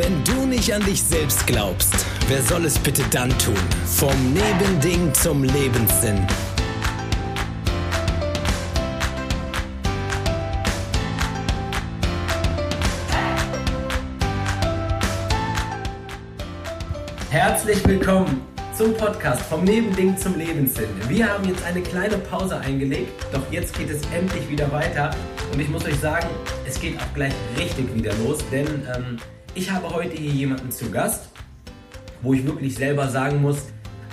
Wenn du nicht an dich selbst glaubst, wer soll es bitte dann tun? Vom Nebending zum Lebenssinn. Herzlich willkommen zum Podcast vom Nebending zum Lebenssinn. Wir haben jetzt eine kleine Pause eingelegt, doch jetzt geht es endlich wieder weiter. Und ich muss euch sagen, es geht auch gleich richtig wieder los, denn ähm, ich habe heute hier jemanden zu Gast, wo ich wirklich selber sagen muss,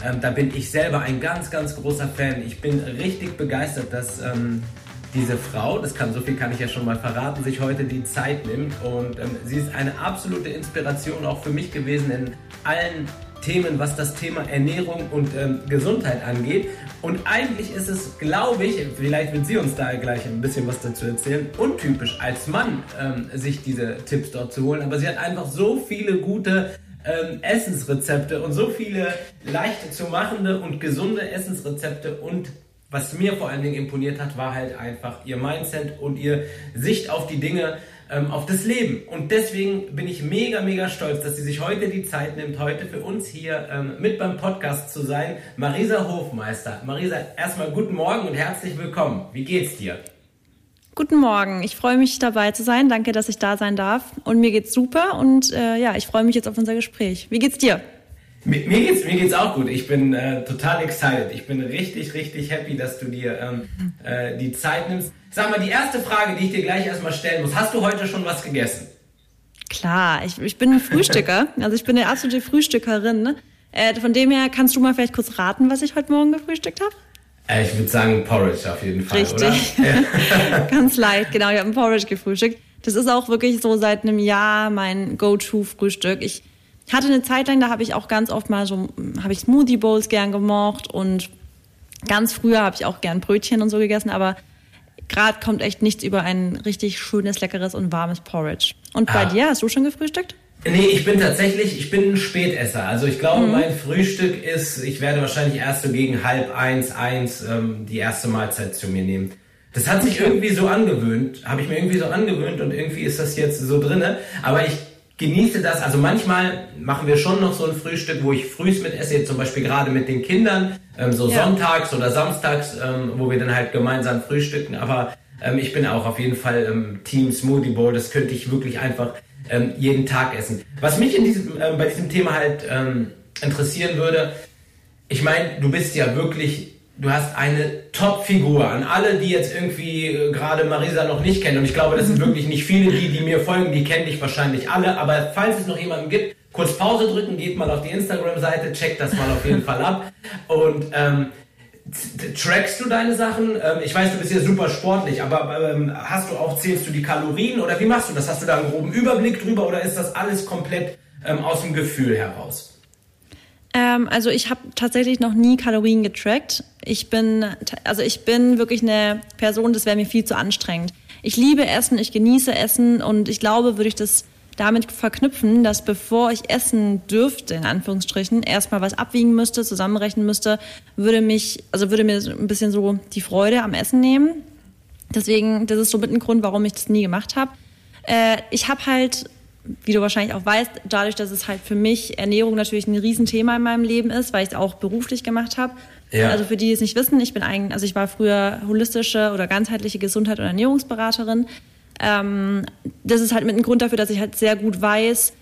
ähm, da bin ich selber ein ganz, ganz großer Fan. Ich bin richtig begeistert, dass ähm, diese Frau, das kann so viel kann ich ja schon mal verraten, sich heute die Zeit nimmt und ähm, sie ist eine absolute Inspiration auch für mich gewesen in allen Themen, was das Thema Ernährung und ähm, Gesundheit angeht. Und eigentlich ist es, glaube ich, vielleicht wird sie uns da gleich ein bisschen was dazu erzählen, untypisch als Mann ähm, sich diese Tipps dort zu holen. Aber sie hat einfach so viele gute ähm, Essensrezepte und so viele leicht zu machende und gesunde Essensrezepte und was mir vor allen Dingen imponiert hat, war halt einfach ihr Mindset und ihr Sicht auf die Dinge, ähm, auf das Leben. Und deswegen bin ich mega, mega stolz, dass sie sich heute die Zeit nimmt, heute für uns hier ähm, mit beim Podcast zu sein. Marisa Hofmeister. Marisa, erstmal guten Morgen und herzlich willkommen. Wie geht's dir? Guten Morgen. Ich freue mich dabei zu sein. Danke, dass ich da sein darf. Und mir geht's super. Und äh, ja, ich freue mich jetzt auf unser Gespräch. Wie geht's dir? Mir, mir, geht's, mir geht's auch gut. Ich bin äh, total excited. Ich bin richtig, richtig happy, dass du dir ähm, äh, die Zeit nimmst. Sag mal, die erste Frage, die ich dir gleich erstmal stellen muss. Hast du heute schon was gegessen? Klar, ich, ich bin ein Frühstücker. also ich bin eine absolute Frühstückerin. Ne? Äh, von dem her kannst du mal vielleicht kurz raten, was ich heute Morgen gefrühstückt habe? Äh, ich würde sagen Porridge auf jeden Fall, Richtig. oder? Ganz leicht, genau. Ich habe ein Porridge gefrühstückt. Das ist auch wirklich so seit einem Jahr mein Go-To-Frühstück. Ich hatte eine Zeit lang, da habe ich auch ganz oft mal so, habe ich Smoothie Bowls gern gemocht und ganz früher habe ich auch gern Brötchen und so gegessen, aber gerade kommt echt nichts über ein richtig schönes, leckeres und warmes Porridge. Und bei ah. dir, hast du schon gefrühstückt? Nee, ich bin tatsächlich, ich bin ein Spätesser. Also ich glaube, mhm. mein Frühstück ist, ich werde wahrscheinlich erst so gegen halb eins, eins ähm, die erste Mahlzeit zu mir nehmen. Das hat sich irgendwie so angewöhnt, habe ich mir irgendwie so angewöhnt und irgendwie ist das jetzt so drinne. Aber ich genieße das. Also manchmal machen wir schon noch so ein Frühstück, wo ich frühs mit esse, zum Beispiel gerade mit den Kindern, ähm, so ja. sonntags oder samstags, ähm, wo wir dann halt gemeinsam frühstücken. Aber ähm, ich bin auch auf jeden Fall ähm, Team Smoothie Bowl. Das könnte ich wirklich einfach ähm, jeden Tag essen. Was mich in diesem, äh, bei diesem Thema halt ähm, interessieren würde, ich meine, du bist ja wirklich du hast eine Top-Figur. An alle, die jetzt irgendwie äh, gerade Marisa noch nicht kennen, und ich glaube, das sind wirklich nicht viele, die, die mir folgen, die kennen dich wahrscheinlich alle, aber falls es noch jemanden gibt, kurz Pause drücken, geht mal auf die Instagram-Seite, checkt das mal auf jeden Fall ab. Und ähm, trackst du deine Sachen? Ähm, ich weiß, du bist ja super sportlich, aber ähm, hast du auch, zählst du die Kalorien oder wie machst du das? Hast du da einen groben Überblick drüber oder ist das alles komplett ähm, aus dem Gefühl heraus? Ähm, also ich habe tatsächlich noch nie Kalorien getrackt. Ich bin, also ich bin wirklich eine Person, das wäre mir viel zu anstrengend. Ich liebe Essen, ich genieße Essen und ich glaube, würde ich das damit verknüpfen, dass bevor ich essen dürfte, in Anführungsstrichen, erstmal was abwiegen müsste, zusammenrechnen müsste, würde mich, also würde mir ein bisschen so die Freude am Essen nehmen. Deswegen, das ist so mit ein Grund, warum ich das nie gemacht habe. Äh, ich habe halt wie du wahrscheinlich auch weißt, dadurch, dass es halt für mich Ernährung natürlich ein Riesenthema in meinem Leben ist, weil ich es auch beruflich gemacht habe. Ja. Also für die, die es nicht wissen, ich bin eigentlich, also ich war früher holistische oder ganzheitliche Gesundheit und Ernährungsberaterin. Ähm, das ist halt mit ein Grund dafür, dass ich halt sehr gut weiß,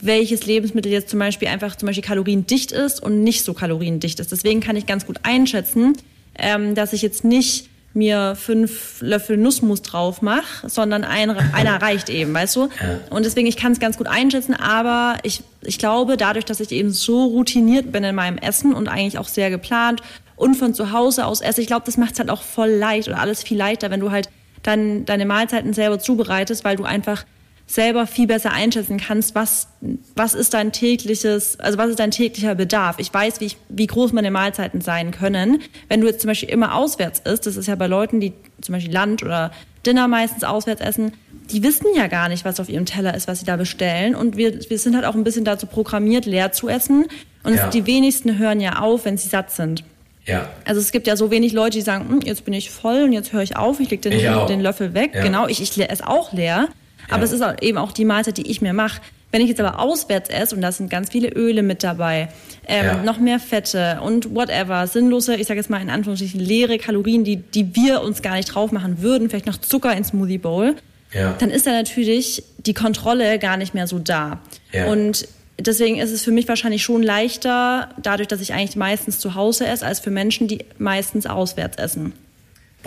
welches Lebensmittel jetzt zum Beispiel einfach zum Beispiel kaloriendicht ist und nicht so kaloriendicht ist. Deswegen kann ich ganz gut einschätzen, ähm, dass ich jetzt nicht mir fünf Löffel Nussmus drauf mache, sondern ein, einer reicht eben, weißt du? Und deswegen, ich kann es ganz gut einschätzen, aber ich, ich glaube, dadurch, dass ich eben so routiniert bin in meinem Essen und eigentlich auch sehr geplant und von zu Hause aus esse, ich glaube, das macht es halt auch voll leicht oder alles viel leichter, wenn du halt dann deine Mahlzeiten selber zubereitest, weil du einfach selber viel besser einschätzen kannst, was, was ist dein tägliches, also was ist dein täglicher Bedarf. Ich weiß, wie, ich, wie groß meine Mahlzeiten sein können. Wenn du jetzt zum Beispiel immer auswärts isst, das ist ja bei Leuten, die zum Beispiel Land oder Dinner meistens auswärts essen, die wissen ja gar nicht, was auf ihrem Teller ist, was sie da bestellen. Und wir, wir sind halt auch ein bisschen dazu programmiert, leer zu essen. Und ja. die wenigsten hören ja auf, wenn sie satt sind. Ja. Also es gibt ja so wenig Leute, die sagen, hm, jetzt bin ich voll und jetzt höre ich auf, ich lege den, den Löffel weg. Ja. Genau, ich, ich esse auch leer. Aber es ist auch eben auch die Mahlzeit, die ich mir mache. Wenn ich jetzt aber auswärts esse und da sind ganz viele Öle mit dabei, ähm, ja. noch mehr Fette und whatever, sinnlose, ich sage jetzt mal in Anführungsstrichen leere Kalorien, die, die wir uns gar nicht drauf machen würden, vielleicht noch Zucker in Smoothie Bowl, ja. dann ist da natürlich die Kontrolle gar nicht mehr so da. Ja. Und deswegen ist es für mich wahrscheinlich schon leichter, dadurch, dass ich eigentlich meistens zu Hause esse, als für Menschen, die meistens auswärts essen.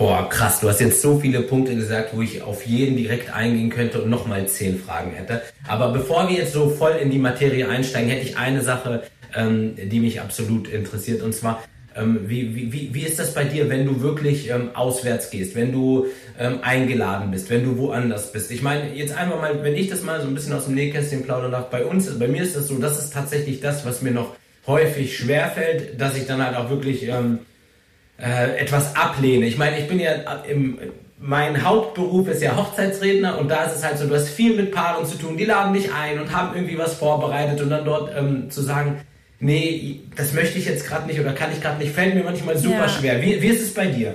Boah, krass, du hast jetzt so viele Punkte gesagt, wo ich auf jeden direkt eingehen könnte und nochmal zehn Fragen hätte. Aber bevor wir jetzt so voll in die Materie einsteigen, hätte ich eine Sache, ähm, die mich absolut interessiert. Und zwar, ähm, wie, wie, wie ist das bei dir, wenn du wirklich ähm, auswärts gehst, wenn du ähm, eingeladen bist, wenn du woanders bist? Ich meine, jetzt einfach mal, wenn ich das mal so ein bisschen aus dem Nähkästchen plaudern darf, bei uns, bei mir ist das so, das ist tatsächlich das, was mir noch häufig schwerfällt, dass ich dann halt auch wirklich ähm, äh, etwas ablehne. Ich meine, ich bin ja im, mein Hauptberuf ist ja Hochzeitsredner und da ist es halt so, du hast viel mit Paaren zu tun, die laden dich ein und haben irgendwie was vorbereitet und dann dort ähm, zu sagen, nee, das möchte ich jetzt gerade nicht oder kann ich gerade nicht, fällt mir manchmal super ja. schwer. Wie, wie ist es bei dir?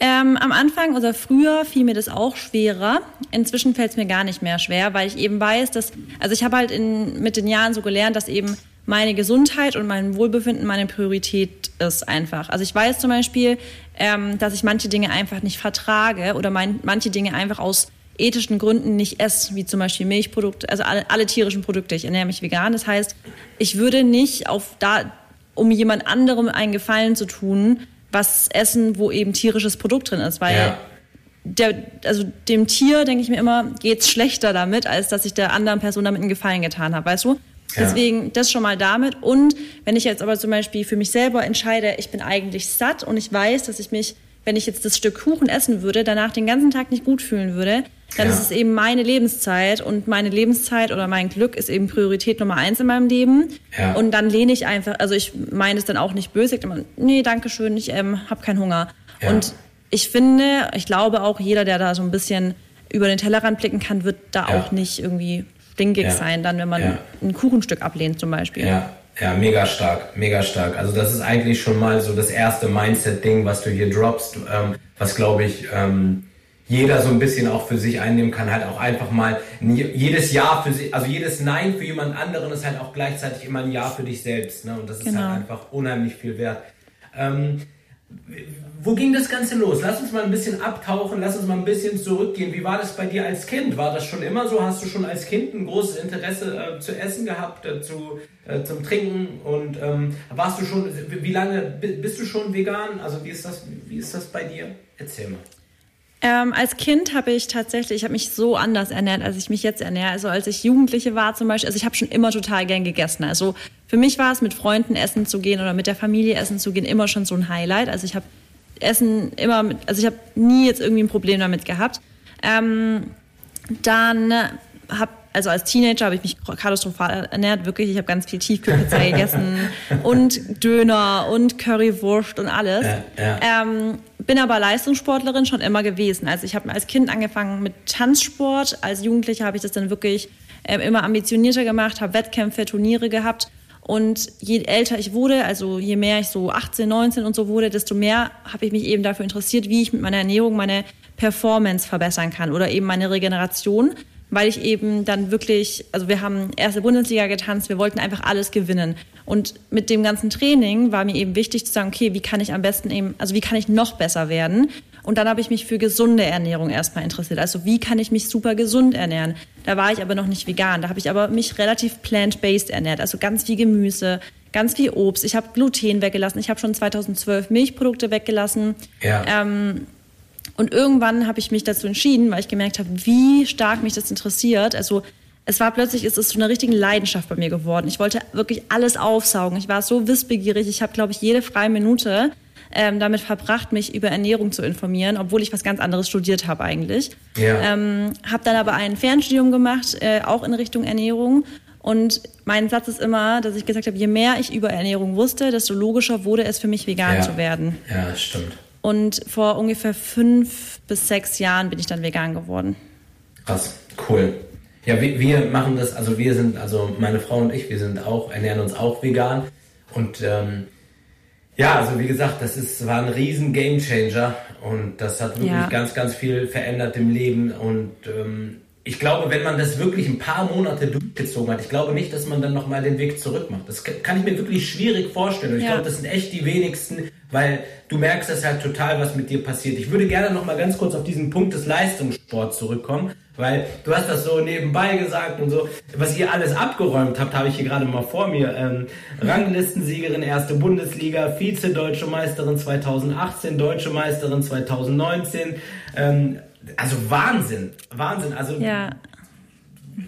Ähm, am Anfang oder früher fiel mir das auch schwerer. Inzwischen fällt es mir gar nicht mehr schwer, weil ich eben weiß, dass, also ich habe halt in, mit den Jahren so gelernt, dass eben meine Gesundheit und mein Wohlbefinden meine Priorität ist einfach. Also ich weiß zum Beispiel, ähm, dass ich manche Dinge einfach nicht vertrage oder mein, manche Dinge einfach aus ethischen Gründen nicht esse, wie zum Beispiel Milchprodukte, also alle, alle tierischen Produkte. Ich ernähre mich vegan. Das heißt, ich würde nicht auf da, um jemand anderem einen Gefallen zu tun, was essen, wo eben tierisches Produkt drin ist, weil ja. der, also dem Tier, denke ich mir immer, geht's schlechter damit, als dass ich der anderen Person damit einen Gefallen getan habe, weißt du? Ja. Deswegen das schon mal damit. Und wenn ich jetzt aber zum Beispiel für mich selber entscheide, ich bin eigentlich satt und ich weiß, dass ich mich, wenn ich jetzt das Stück Kuchen essen würde, danach den ganzen Tag nicht gut fühlen würde, dann ja. ist es eben meine Lebenszeit und meine Lebenszeit oder mein Glück ist eben Priorität Nummer eins in meinem Leben. Ja. Und dann lehne ich einfach, also ich meine es dann auch nicht böse, ich immer, nee, danke schön, ich ähm, habe keinen Hunger. Und ich finde, ich glaube auch jeder, der da so ein bisschen über den Tellerrand blicken kann, wird da auch nicht irgendwie stinkig ja. sein, dann, wenn man ja. ein Kuchenstück ablehnt zum Beispiel. Ja. Ja, mega stark, mega stark. Also das ist eigentlich schon mal so das erste Mindset-Ding, was du hier droppst, ähm, was glaube ich ähm, jeder so ein bisschen auch für sich einnehmen kann, halt auch einfach mal jedes Ja für sich, also jedes Nein für jemand anderen ist halt auch gleichzeitig immer ein Ja für dich selbst. Ne? Und das ist halt genau. halt einfach unheimlich viel wert. Ähm, wo ging das Ganze los? Lass uns mal ein bisschen abtauchen, lass uns mal ein bisschen zurückgehen. Wie war das bei dir als Kind? War das schon immer so? Hast du schon als Kind ein großes Interesse äh, zu essen gehabt, äh, zu, äh, zum Trinken? Und ähm, warst du schon, wie lange bist du schon vegan? Also wie ist das, wie ist das bei dir? Erzähl mal. Ähm, als Kind habe ich tatsächlich, ich habe mich so anders ernährt, als ich mich jetzt ernähre. Also als ich Jugendliche war zum Beispiel, also ich habe schon immer total gern gegessen. Also für mich war es, mit Freunden essen zu gehen oder mit der Familie essen zu gehen, immer schon so ein Highlight. Also ich habe Essen immer, mit, also ich habe nie jetzt irgendwie ein Problem damit gehabt. Ähm, dann habe also als Teenager habe ich mich katastrophal ernährt, wirklich. Ich habe ganz viel Tiefkühlpizza gegessen und Döner und Currywurst und alles. Ja, ja. Ähm, bin aber Leistungssportlerin schon immer gewesen. Also ich habe als Kind angefangen mit Tanzsport. Als Jugendliche habe ich das dann wirklich äh, immer ambitionierter gemacht, habe Wettkämpfe, Turniere gehabt. Und je älter ich wurde, also je mehr ich so 18, 19 und so wurde, desto mehr habe ich mich eben dafür interessiert, wie ich mit meiner Ernährung meine Performance verbessern kann oder eben meine Regeneration weil ich eben dann wirklich, also wir haben erste Bundesliga getanzt, wir wollten einfach alles gewinnen. Und mit dem ganzen Training war mir eben wichtig zu sagen, okay, wie kann ich am besten eben, also wie kann ich noch besser werden? Und dann habe ich mich für gesunde Ernährung erstmal interessiert. Also wie kann ich mich super gesund ernähren? Da war ich aber noch nicht vegan. Da habe ich aber mich relativ plant-based ernährt. Also ganz viel Gemüse, ganz viel Obst. Ich habe Gluten weggelassen. Ich habe schon 2012 Milchprodukte weggelassen. Ja. Ähm, und irgendwann habe ich mich dazu entschieden, weil ich gemerkt habe, wie stark mich das interessiert. Also es war plötzlich, ist es zu einer richtigen Leidenschaft bei mir geworden. Ich wollte wirklich alles aufsaugen. Ich war so wissbegierig. Ich habe, glaube ich, jede freie Minute ähm, damit verbracht, mich über Ernährung zu informieren, obwohl ich was ganz anderes studiert habe eigentlich. Ja. Ähm, habe dann aber ein Fernstudium gemacht, äh, auch in Richtung Ernährung. Und mein Satz ist immer, dass ich gesagt habe, je mehr ich über Ernährung wusste, desto logischer wurde es für mich, vegan ja. zu werden. Ja, stimmt. Und vor ungefähr fünf bis sechs Jahren bin ich dann vegan geworden. Krass, cool. Ja, wir, wir machen das, also wir sind, also meine Frau und ich, wir sind auch, ernähren uns auch vegan. Und ähm, ja, also wie gesagt, das ist, war ein riesen Gamechanger und das hat wirklich ja. ganz, ganz viel verändert im Leben. Und ähm, ich glaube, wenn man das wirklich ein paar Monate durchgezogen hat, ich glaube nicht, dass man dann nochmal den Weg zurück macht. Das kann ich mir wirklich schwierig vorstellen. Und ich ja. glaube, das sind echt die wenigsten, weil du merkst es halt total, was mit dir passiert. Ich würde gerne nochmal ganz kurz auf diesen Punkt des Leistungssports zurückkommen, weil du hast das so nebenbei gesagt und so. Was ihr alles abgeräumt habt, habe ich hier gerade mal vor mir. Ähm, Ranglistensiegerin erste Bundesliga, Vize-Deutsche Meisterin 2018, Deutsche Meisterin 2019. Ähm, also Wahnsinn, Wahnsinn. Also ja.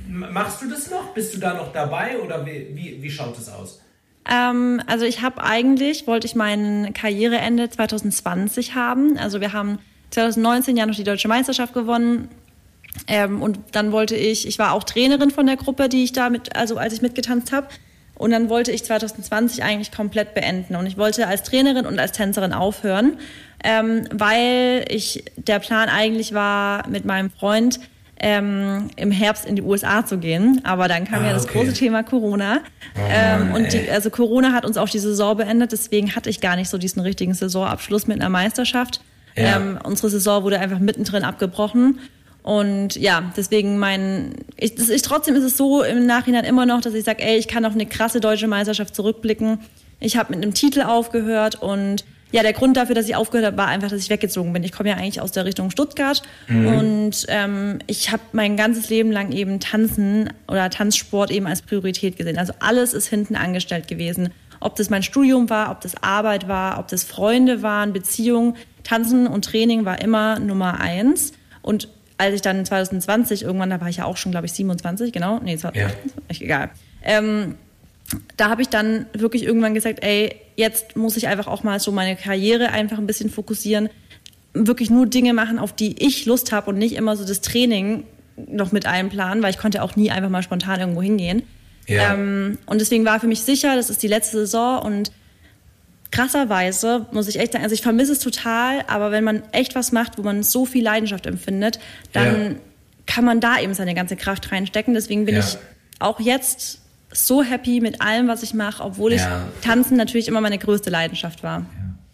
machst du das noch? Bist du da noch dabei oder wie, wie, wie schaut es aus? Ähm, also ich habe eigentlich, wollte ich mein Karriereende 2020 haben. Also wir haben 2019 ja noch die deutsche Meisterschaft gewonnen. Ähm, und dann wollte ich, ich war auch Trainerin von der Gruppe, die ich da mit, also als ich mitgetanzt habe. Und dann wollte ich 2020 eigentlich komplett beenden. Und ich wollte als Trainerin und als Tänzerin aufhören ähm, weil ich der Plan eigentlich war, mit meinem Freund ähm, im Herbst in die USA zu gehen. Aber dann kam ah, ja das okay. große Thema Corona. Oh, ähm, und die, also Corona hat uns auch die Saison beendet, deswegen hatte ich gar nicht so diesen richtigen Saisonabschluss mit einer Meisterschaft. Ja. Ähm, unsere Saison wurde einfach mittendrin abgebrochen. Und ja, deswegen mein, ich, das, ich, trotzdem ist es so im Nachhinein immer noch, dass ich sage, ey, ich kann auf eine krasse deutsche Meisterschaft zurückblicken. Ich habe mit einem Titel aufgehört und ja, der Grund dafür, dass ich aufgehört habe, war einfach, dass ich weggezogen bin. Ich komme ja eigentlich aus der Richtung Stuttgart mhm. und ähm, ich habe mein ganzes Leben lang eben Tanzen oder Tanzsport eben als Priorität gesehen. Also alles ist hinten angestellt gewesen. Ob das mein Studium war, ob das Arbeit war, ob das Freunde waren, Beziehungen. Tanzen und Training war immer Nummer eins. Und als ich dann 2020 irgendwann, da war ich ja auch schon, glaube ich, 27, genau. Nee, 20, ja. egal. Ähm, da habe ich dann wirklich irgendwann gesagt, ey, jetzt muss ich einfach auch mal so meine Karriere einfach ein bisschen fokussieren, wirklich nur Dinge machen, auf die ich Lust habe und nicht immer so das Training noch mit einplanen, weil ich konnte auch nie einfach mal spontan irgendwo hingehen. Ja. Ähm, und deswegen war für mich sicher, das ist die letzte Saison und krasserweise muss ich echt sagen, also ich vermisse es total, aber wenn man echt was macht, wo man so viel Leidenschaft empfindet, dann ja. kann man da eben seine ganze Kraft reinstecken. Deswegen bin ja. ich auch jetzt so happy mit allem, was ich mache, obwohl ich Tanzen natürlich immer meine größte Leidenschaft war.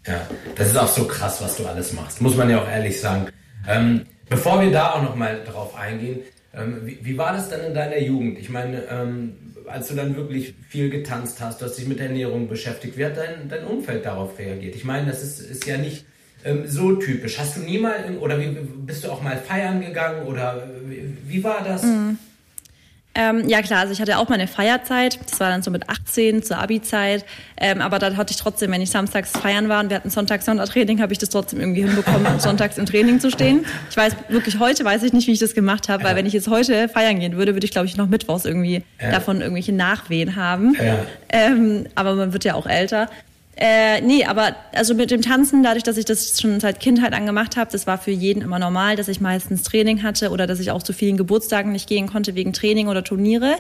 Ja. ja, das ist auch so krass, was du alles machst, muss man ja auch ehrlich sagen. Ähm, bevor wir da auch nochmal drauf eingehen, ähm, wie, wie, war das dann in deiner Jugend? Ich meine, ähm, als du dann wirklich viel getanzt hast, du hast dich mit der Ernährung beschäftigt, wie hat dein, dein Umfeld darauf reagiert? Ich meine, das ist, ist ja nicht ähm, so typisch. Hast du nie mal, oder wie, bist du auch mal feiern gegangen oder wie, wie war das? Mhm. Ähm, ja klar, also ich hatte auch meine Feierzeit. Das war dann so mit 18 zur Abi-Zeit. Ähm, aber da hatte ich trotzdem, wenn ich samstags feiern war und wir hatten Sonntags Sondertraining, habe ich das trotzdem irgendwie hinbekommen, sonntags im Training zu stehen. Ich weiß wirklich heute weiß ich nicht, wie ich das gemacht habe, weil wenn ich jetzt heute feiern gehen würde, würde ich glaube ich noch mittwochs irgendwie ja. davon irgendwelche Nachwehen haben. Ja. Ähm, aber man wird ja auch älter. Äh, nee, aber also mit dem Tanzen, dadurch, dass ich das schon seit Kindheit angemacht habe, das war für jeden immer normal, dass ich meistens Training hatte oder dass ich auch zu vielen Geburtstagen nicht gehen konnte wegen Training oder Turniere.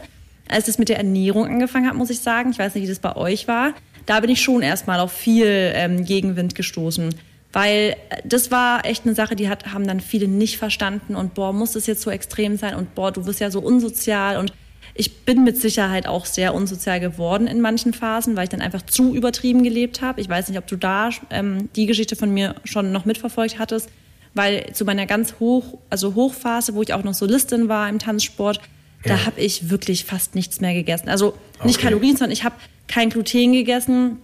Als es mit der Ernährung angefangen hat, muss ich sagen, ich weiß nicht, wie das bei euch war, da bin ich schon erstmal auf viel ähm, Gegenwind gestoßen. Weil äh, das war echt eine Sache, die hat, haben dann viele nicht verstanden und boah, muss das jetzt so extrem sein und boah, du wirst ja so unsozial und ich bin mit Sicherheit auch sehr unsozial geworden in manchen Phasen, weil ich dann einfach zu übertrieben gelebt habe. Ich weiß nicht, ob du da ähm, die Geschichte von mir schon noch mitverfolgt hattest, weil zu meiner ganz hoch, also Hochphase, wo ich auch noch Solistin war im Tanzsport, ja. da habe ich wirklich fast nichts mehr gegessen. Also nicht okay. Kalorien, sondern ich habe kein Gluten gegessen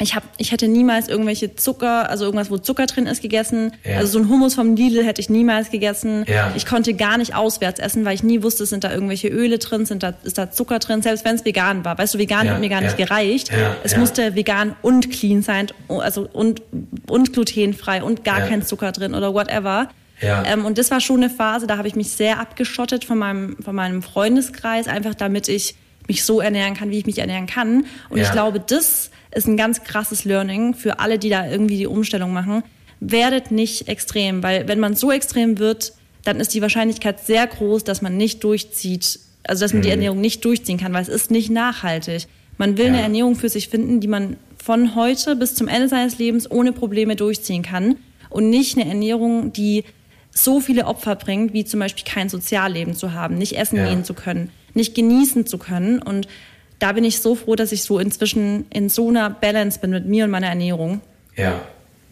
ich hab, ich hätte niemals irgendwelche Zucker, also irgendwas, wo Zucker drin ist, gegessen. Ja. Also so ein Hummus vom Lidl hätte ich niemals gegessen. Ja. Ich konnte gar nicht auswärts essen, weil ich nie wusste, sind da irgendwelche Öle drin, sind da, ist da Zucker drin, selbst wenn es vegan war. Weißt du, vegan ja. hat mir gar nicht gereicht. Es musste vegan und clean sein, also und, und glutenfrei und gar kein Zucker drin oder whatever. Ja. Ähm, und das war schon eine Phase, da habe ich mich sehr abgeschottet von meinem, von meinem Freundeskreis, einfach damit ich mich so ernähren kann, wie ich mich ernähren kann. Und ich glaube, das ist ein ganz krasses Learning für alle, die da irgendwie die Umstellung machen. Werdet nicht extrem, weil wenn man so extrem wird, dann ist die Wahrscheinlichkeit sehr groß, dass man nicht durchzieht, also dass man mhm. die Ernährung nicht durchziehen kann, weil es ist nicht nachhaltig. Man will ja. eine Ernährung für sich finden, die man von heute bis zum Ende seines Lebens ohne Probleme durchziehen kann und nicht eine Ernährung, die so viele Opfer bringt, wie zum Beispiel kein Sozialleben zu haben, nicht essen ja. gehen zu können, nicht genießen zu können und da bin ich so froh, dass ich so inzwischen in so einer Balance bin mit mir und meiner Ernährung. Ja,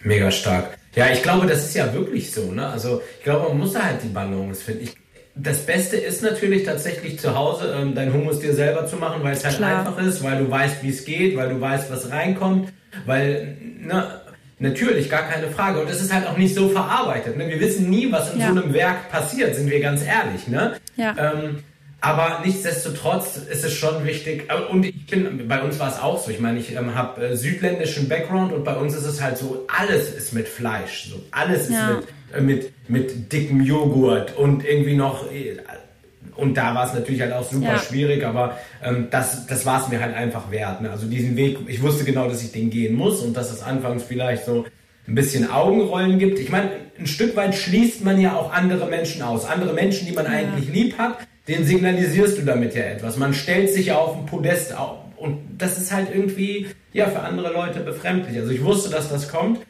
mega stark. Ja, ich glaube, das ist ja wirklich so. Ne? Also ich glaube, man muss da halt die Balance finden. Ich, das Beste ist natürlich tatsächlich zu Hause ähm, dein Hummus dir selber zu machen, weil es halt Klar. einfach ist, weil du weißt, wie es geht, weil du weißt, was reinkommt, weil, ne, natürlich, gar keine Frage. Und es ist halt auch nicht so verarbeitet. Ne? Wir wissen nie, was in Ja. so einem Werk passiert, sind wir ganz ehrlich. Ne? Ja. Ähm, aber nichtsdestotrotz ist es schon wichtig. äh, Und ich bin, bei uns war es auch so. Ich meine, ich ähm, habe äh, südländischen Background und bei uns ist es halt so, alles ist mit Fleisch. So, alles Ja. ist mit, äh, mit, mit dickem Joghurt und irgendwie noch. äh, Und da war es natürlich halt auch super Ja. schwierig, aber ähm, das, das war es mir halt einfach wert. Ne? Also diesen Weg, ich wusste genau, dass ich den gehen muss und dass es anfangs vielleicht so ein bisschen Augenrollen gibt. Ich meine, ein Stück weit schließt man ja auch andere Menschen aus. Andere Menschen, die man eigentlich lieb hat, den signalisierst du damit ja etwas. Man stellt sich ja auf ein Podest auf. Und das ist halt irgendwie, ja, für andere Leute befremdlich. Also ich wusste, dass das kommt.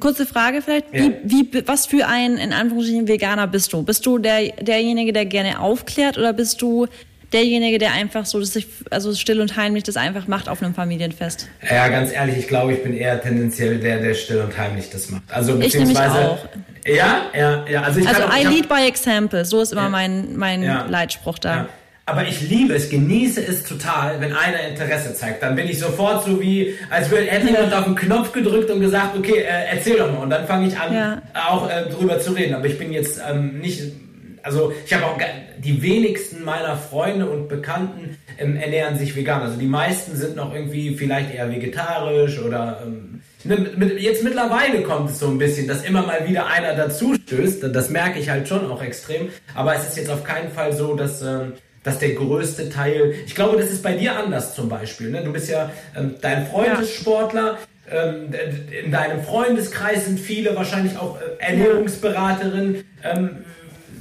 Kurze Frage vielleicht. Ja. Wie, wie, was für ein, in Anführungsstrichen, Veganer bist du? Bist du der, derjenige, der gerne aufklärt oder bist du derjenige, der einfach so, dass sich, also still und heimlich das einfach macht auf einem Familienfest? Ja, ganz ehrlich, ich glaube, ich bin eher tendenziell der, der still und heimlich das macht. Also Ich beziehungsweise. auch. Ja, ja, ja. Also, ich Also auch, I lead by example. So ist immer Ja. mein, mein Ja. Leitspruch da. Ja. Aber ich liebe es, genieße es total, wenn einer Interesse zeigt. Dann bin ich sofort so wie, als würde, hätte jemand auf den Knopf gedrückt und gesagt, okay, äh, erzähl doch mal. Und dann fange ich an, Ja. auch äh, drüber zu reden. Aber ich bin jetzt ähm, nicht, also ich habe auch die wenigsten meiner Freunde und Bekannten ähm, ernähren sich vegan. Also die meisten sind noch irgendwie vielleicht eher vegetarisch oder ähm, jetzt mittlerweile kommt es so ein bisschen, dass immer mal wieder einer dazu stößt. Das merke ich halt schon auch extrem. Aber es ist jetzt auf keinen Fall so, dass ähm, dass der größte Teil, ich glaube, das ist bei dir anders zum Beispiel. Ne? Du bist ja, ähm, dein Freund Ja. ist Sportler, ähm, in deinem Freundeskreis sind viele wahrscheinlich auch äh, Ernährungsberaterinnen.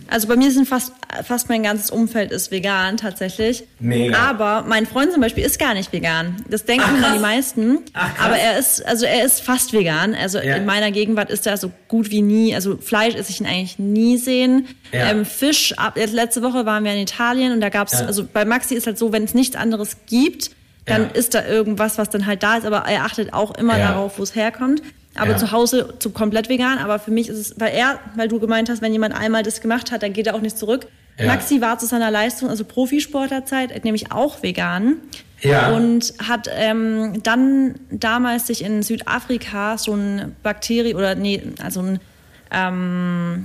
Also bei mir sind fast, fast mein ganzes Umfeld ist vegan tatsächlich. Mega. Aber mein Freund zum Beispiel ist gar nicht vegan. Das denken Ach, immer die meisten. Ach, krass. aber er ist, also er ist fast vegan. Also Ja. in meiner Gegenwart ist er so gut wie nie. Also Fleisch esse ich ihn eigentlich nie sehen. Ja. Ähm, Fisch, ab, letzte Woche waren wir in Italien und da gab's Ja. also bei Maxi ist halt so, wenn es nichts anderes gibt, dann ist da irgendwas, was dann halt da ist, aber er achtet auch immer darauf, wo es herkommt. Aber Ja. zu Hause zu komplett vegan, aber für mich ist es, weil er, weil du gemeint hast, wenn jemand einmal das gemacht hat, dann geht er auch nicht zurück. Ja. Maxi war zu seiner Leistung, also Profisportlerzeit, nämlich auch vegan. Ja. Und hat ähm, dann damals sich in Südafrika so ein Bakterie oder nee, also ein ähm,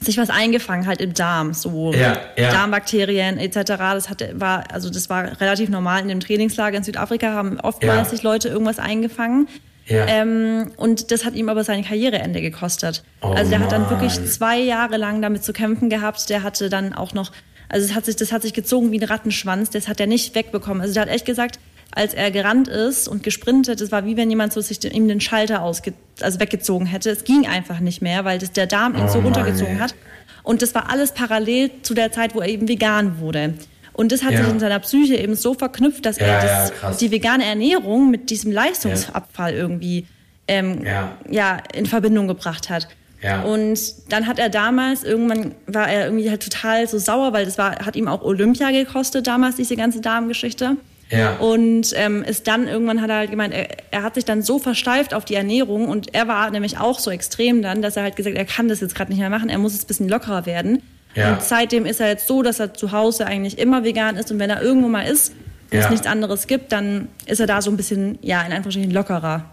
sich was eingefangen halt im Darm, so Ja, ja. Darmbakterien etc. Das hatte, war also das war relativ normal in dem Trainingslager in Südafrika haben oftmals Ja. sich Leute irgendwas eingefangen. Ja. Ähm, und das hat ihm aber sein Karriereende gekostet. Oh also der hat dann Mann. wirklich zwei Jahre lang damit zu kämpfen gehabt. Der hatte dann auch noch, also es hat sich, das hat sich gezogen wie ein Rattenschwanz. Das hat er nicht wegbekommen. Also der hat echt gesagt, als er gerannt ist und gesprintet, das war wie wenn jemand so sich den- ihm den Schalter ausge, also weggezogen hätte. Es ging einfach nicht mehr, weil das der Darm ihn Oh so Mann, runtergezogen ey. hat. Und das war alles parallel zu der Zeit, wo er eben vegan wurde. Und das hat Ja. sich in seiner Psyche eben so verknüpft, dass Ja, er das, die vegane Ernährung mit diesem Leistungsabfall irgendwie ähm, Ja. in Verbindung gebracht hat. Ja. Und dann hat er damals, irgendwann war er irgendwie halt total so sauer, weil das war, hat ihm auch Olympia gekostet damals, diese ganze Darmgeschichte. Ja. Und ähm, ist dann irgendwann hat er halt gemeint, er, er hat sich dann so versteift auf die Ernährung und er war nämlich auch so extrem dann, dass er halt gesagt, er kann das jetzt gerade nicht mehr machen, er muss jetzt ein bisschen lockerer werden. Ja. Und seitdem ist er jetzt so, dass er zu Hause eigentlich immer vegan ist und wenn er irgendwo mal ist, Ja. es nichts anderes gibt, dann ist er da so ein bisschen, ja, in Anführungsstrichen lockerer.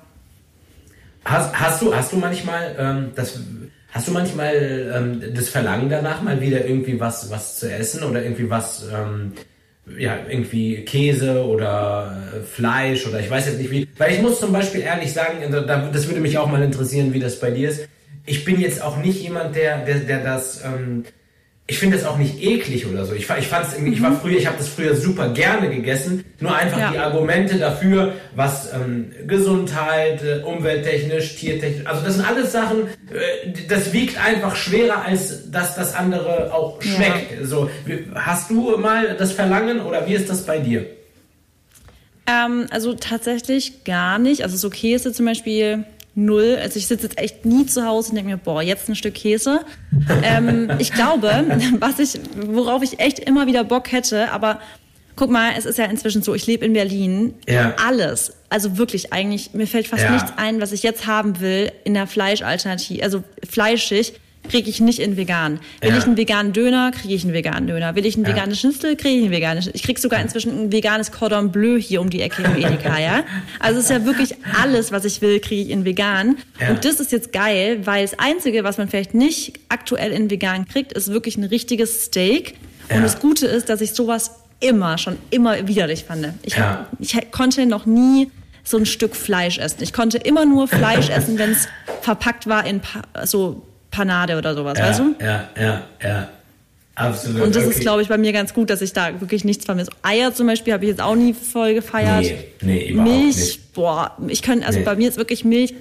Hast, hast du, hast du manchmal ähm, das, hast du manchmal ähm, das Verlangen danach, mal wieder irgendwie was, was zu essen oder irgendwie was, ähm, ja, irgendwie Käse oder äh, Fleisch oder ich weiß jetzt nicht wie. Weil ich muss zum Beispiel ehrlich sagen, da- das würde mich auch mal interessieren, wie das bei dir ist. Ich bin jetzt auch nicht jemand, der, der, der das, ähm, ich finde das auch nicht eklig oder so. Ich, ich fand's irgendwie, ich war früher, ich habe das früher super gerne gegessen. Nur einfach Ja. die Argumente dafür, was ähm, Gesundheit, äh, umwelttechnisch, tiertechnisch, also das sind alles Sachen, äh, das wiegt einfach schwerer, als dass das andere auch Ja. schmeckt. So, wie- hast du mal das Verlangen oder wie ist das bei dir? Ähm, also tatsächlich gar nicht. Also so Käse zum Beispiel null. Also ich sitze jetzt echt nie zu Hause und denke mir, boah, jetzt ein Stück Käse. ähm, ich glaube, was ich, worauf ich echt immer wieder Bock hätte, aber guck mal, es ist ja inzwischen so, ich lebe in Berlin. Ja. Alles, also wirklich eigentlich, mir fällt fast Ja. nichts ein, was ich jetzt haben will in der Fleischalternative, also fleischig. Kriege ich nicht in vegan. Will Ja. ich einen veganen Döner, kriege ich einen veganen Döner. Will ich einen Ja. veganen Schnitzel, kriege ich einen veganen Schnitzel. Ich kriege sogar inzwischen ein veganes Cordon Bleu hier um die Ecke im Edeka, ja. Also es ist ja wirklich alles, was ich will, kriege ich in vegan. Ja. Und das ist jetzt geil, weil das Einzige, was man vielleicht nicht aktuell in vegan kriegt, ist wirklich ein richtiges Steak. Und das Gute ist, dass ich sowas immer, schon immer widerlich fand. Ich, hab, ich konnte noch nie so ein Stück Fleisch essen. Ich konnte immer nur Fleisch essen, wenn es verpackt war in pa so Panade oder sowas, Ja, weißt du? ja, ja, ja. Absolut. Und das okay. ist, glaube ich, bei mir ganz gut, dass ich da wirklich nichts vermisse. Eier zum Beispiel habe ich jetzt auch nie voll gefeiert. Nee, nee, überhaupt Milch, nicht. boah, ich könnte, also Nee. bei mir ist wirklich Milch,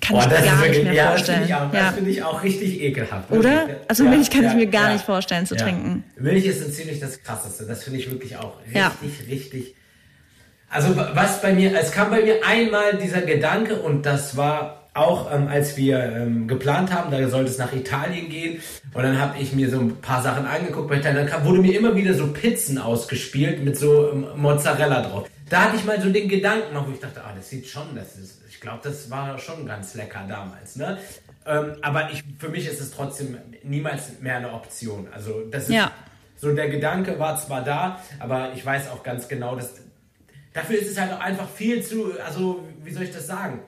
kann Boah, ich das gar ist nicht wirklich, mehr ja, das vorstellen. finde ich, ja. das finde ich auch richtig ekelhaft. Oder? Wirklich. Also Milch kann ich mir gar nicht vorstellen zu trinken. Milch ist ziemlich das Krasseste. Das finde ich wirklich auch richtig, Ja. richtig. Also was bei mir, es kam bei mir einmal dieser Gedanke und das war auch, ähm, als wir ähm, geplant haben, da sollte es nach Italien gehen und dann habe ich mir so ein paar Sachen angeguckt bei Italien. Dann kam, wurde mir immer wieder so Pizzen ausgespielt mit so ähm, Mozzarella drauf. Da hatte ich mal so den Gedanken noch, wo ich dachte, ah, das sieht schon, das ist, ich glaube, das war schon ganz lecker damals, ne? Ähm, aber ich, für mich ist es trotzdem niemals mehr eine Option. Also das ist Ja. so der Gedanke war zwar da, aber ich weiß auch ganz genau, dass dafür ist es halt auch einfach viel zu, also wie soll ich das sagen?